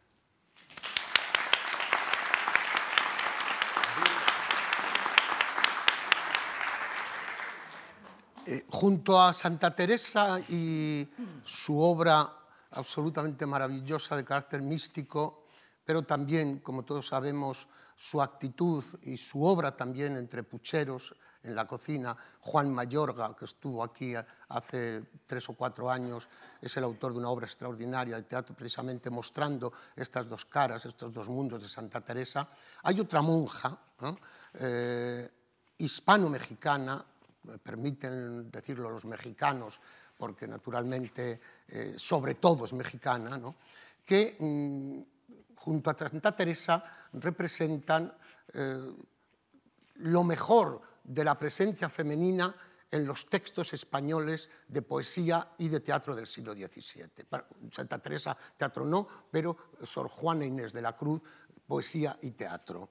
Eh, junto a Santa Teresa y su obra absolutamente maravillosa de carácter místico, pero también, como todos sabemos, su actitud y su obra también entre pucheros en la cocina. Juan Mayorga, que estuvo aquí hace tres o cuatro años, es el autor de una obra extraordinaria de teatro precisamente mostrando estas dos caras, estos dos mundos de Santa Teresa. Hay otra monja eh, hispano-mexicana, permiten decirlo los mexicanos, porque naturalmente eh, sobre todo es mexicana, que mm, junto a Santa Teresa representan eh, lo mejor de la presencia femenina en los textos españoles de poesía y de teatro del siglo XVII. Santa Teresa, teatro no, pero Sor Juana Inés de la Cruz, poesía y teatro.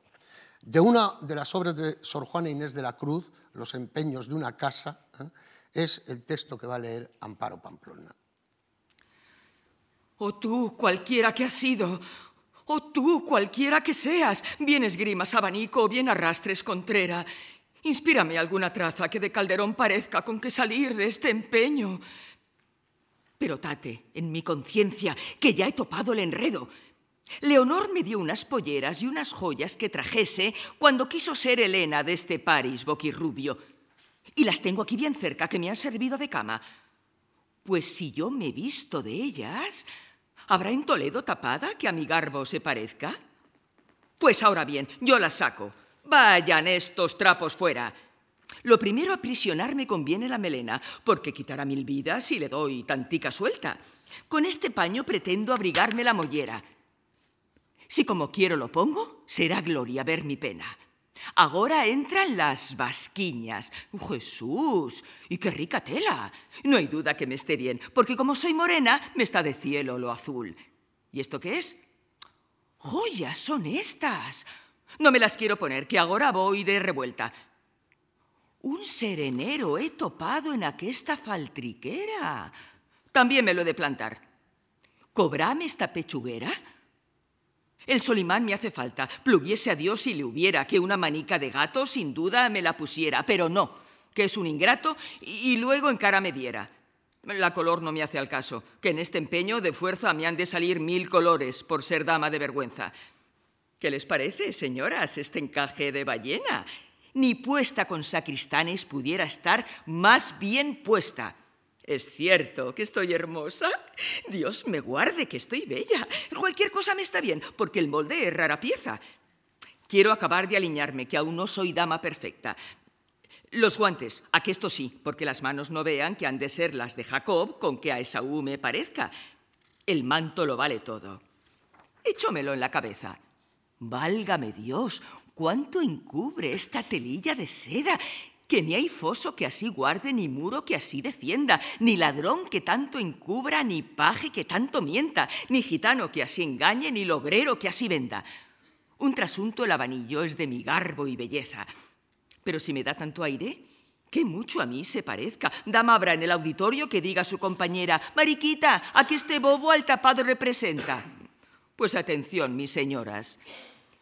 De una de las obras de Sor Juana Inés de la Cruz, Los empeños de una casa, ¿eh? es el texto que va a leer Amparo Pamplona. Oh tú, cualquiera que has sido, oh tú, cualquiera que seas, bien esgrimas abanico o bien arrastres contrera, inspírame alguna traza que de Calderón parezca con que salir de este empeño. Pero tate en mi conciencia que ya he topado el enredo Leonor me dio unas polleras y unas joyas que trajese cuando quiso ser Elena de este París boquirrubio. Y las tengo aquí bien cerca, que me han servido de cama. Pues si yo me he visto de ellas, ¿habrá en Toledo tapada que a mi garbo se parezca? Pues ahora bien, yo las saco. Vayan estos trapos fuera. Lo primero aprisionarme conviene la melena, porque quitará mil vidas si le doy tantica suelta. Con este paño pretendo abrigarme la mollera. Si como quiero lo pongo, será gloria ver mi pena. Ahora entran las basquiñas. Jesús, y qué rica tela. No hay duda que me esté bien, porque como soy morena, me está de cielo lo azul. ¿Y esto qué es? Joyas son estas. No me las quiero poner, que ahora voy de revuelta. Un serenero he topado en aquesta faltriquera. También me lo he de plantar. ¿Cobrame esta pechuguera? El solimán me hace falta. Pluguiese a Dios si le hubiera, que una manica de gato sin duda me la pusiera, pero no, que es un ingrato y luego en cara me diera. La color no me hace al caso, que en este empeño de fuerza me han de salir mil colores por ser dama de vergüenza. ¿Qué les parece, señoras, este encaje de ballena? Ni puesta con sacristanes pudiera estar más bien puesta. Es cierto que estoy hermosa. Dios me guarde que estoy bella. Cualquier cosa me está bien, porque el molde es rara pieza. Quiero acabar de alinearme, que aún no soy dama perfecta. Los guantes, a que esto sí, porque las manos no vean que han de ser las de Jacob con que a Esaú me parezca. El manto lo vale todo. Échomelo en la cabeza. Válgame Dios, cuánto encubre esta telilla de seda que ni hay foso que así guarde, ni muro que así defienda, ni ladrón que tanto encubra, ni paje que tanto mienta, ni gitano que así engañe, ni logrero que así venda. Un trasunto el abanillo es de mi garbo y belleza. Pero si me da tanto aire, que mucho a mí se parezca. Dama habrá en el auditorio que diga a su compañera, Mariquita, a que este bobo al tapado representa. Pues atención, mis señoras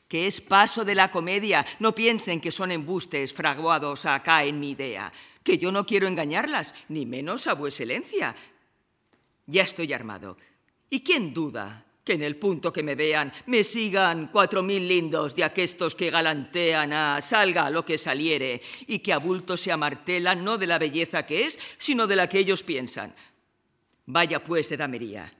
que es paso de la comedia. No piensen que son embustes fraguados acá en mi idea, que yo no quiero engañarlas, ni menos a vueselencia. Ya estoy armado. ¿Y quién duda que en el punto que me vean me sigan cuatro mil lindos de aquestos que galantean a salga lo que saliere y que a bulto se amartelan no de la belleza que es, sino de la que ellos piensan? Vaya pues de damería.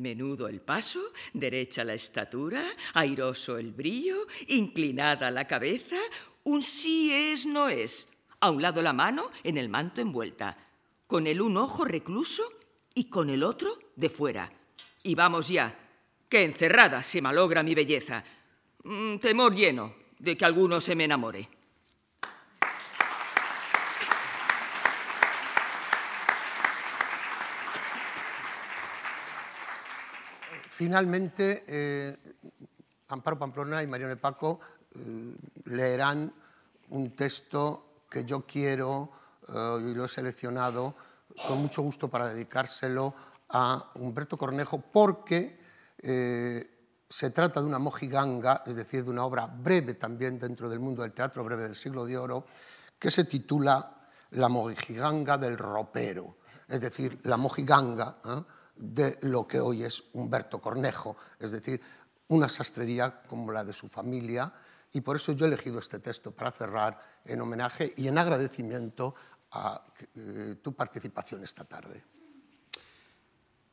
Menudo el paso, derecha la estatura, airoso el brillo, inclinada la cabeza, un sí es, no es, a un lado la mano en el manto envuelta, con el un ojo recluso y con el otro de fuera. Y vamos ya, que encerrada se malogra mi belleza. Mm, temor lleno de que alguno se me enamore. Finalmente, eh, Amparo Pamplona y Mariano Paco eh, leerán un texto que yo quiero eh, y lo he seleccionado con mucho gusto para dedicárselo a Humberto Cornejo porque se trata de una mojiganga, es decir, de una obra breve también dentro del mundo del teatro breve del siglo de oro, que se titula La mojiganga del ropero, es decir, la mojiganga de lo que hoy es Humberto Cornejo, es decir, una sastrería como la de su familia, y por eso yo he elegido este texto para cerrar en homenaje y en agradecimiento a eh, tu participación esta tarde.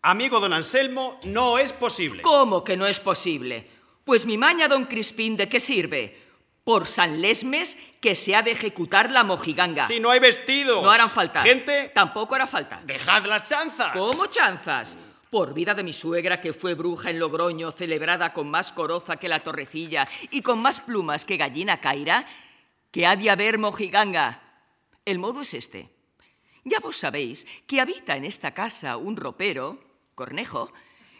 Amigo don Anselmo, no es posible. ¿Cómo que no es posible? Pues mi maña, don Crispín, ¿de qué sirve? Por San Lesmes que se ha de ejecutar la mojiganga. Si no hay vestidos. No harán falta. Gente. Tampoco hará falta. Dejad las chanzas. ¿Cómo chanzas? Por vida de mi suegra, que fue bruja en Logroño, celebrada con más coroza que la torrecilla y con más plumas que gallina caira, que ha de haber mojiganga. El modo es este. Ya vos sabéis que habita en esta casa un ropero, Cornejo,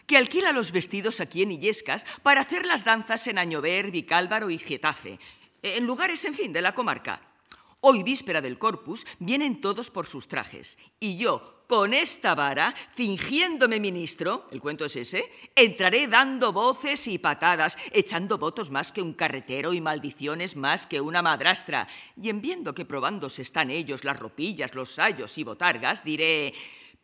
que alquila los vestidos aquí en Illescas para hacer las danzas en Añover, Vicálvaro y Getafe, en lugares, en fin, de la comarca. Hoy, víspera del Corpus, vienen todos por sus trajes. Y yo, con esta vara, fingiéndome ministro, el cuento es ese, entraré dando voces y patadas, echando votos más que un carretero y maldiciones más que una madrastra. Y en viendo que probándose están ellos las ropillas, los sayos y botargas, diré,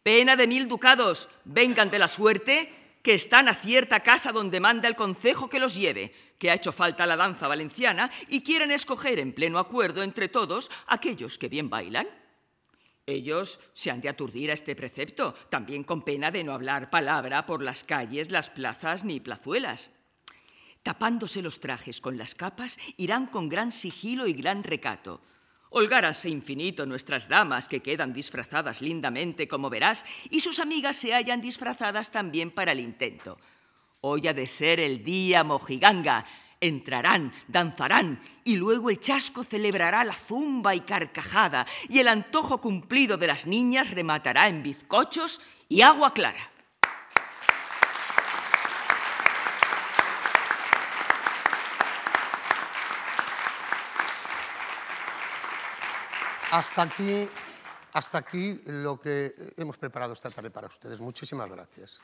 pena de mil ducados, vengan de la suerte que están a cierta casa donde manda el concejo que los lleve, que ha hecho falta la danza valenciana y quieren escoger en pleno acuerdo entre todos aquellos que bien bailan. Ellos se han de aturdir a este precepto, también con pena de no hablar palabra por las calles, las plazas ni plazuelas. Tapándose los trajes con las capas, irán con gran sigilo y gran recato. Holgárase infinito nuestras damas, que quedan disfrazadas lindamente, como verás, y sus amigas se hallan disfrazadas también para el intento. Hoy ha de ser el día mojiganga. Entrarán, danzarán, y luego el chasco celebrará la zumba y carcajada, y el antojo cumplido de las niñas rematará en bizcochos y agua clara. Hasta aquí, hasta aquí lo que hemos preparado esta tarde para ustedes. Muchísimas gracias.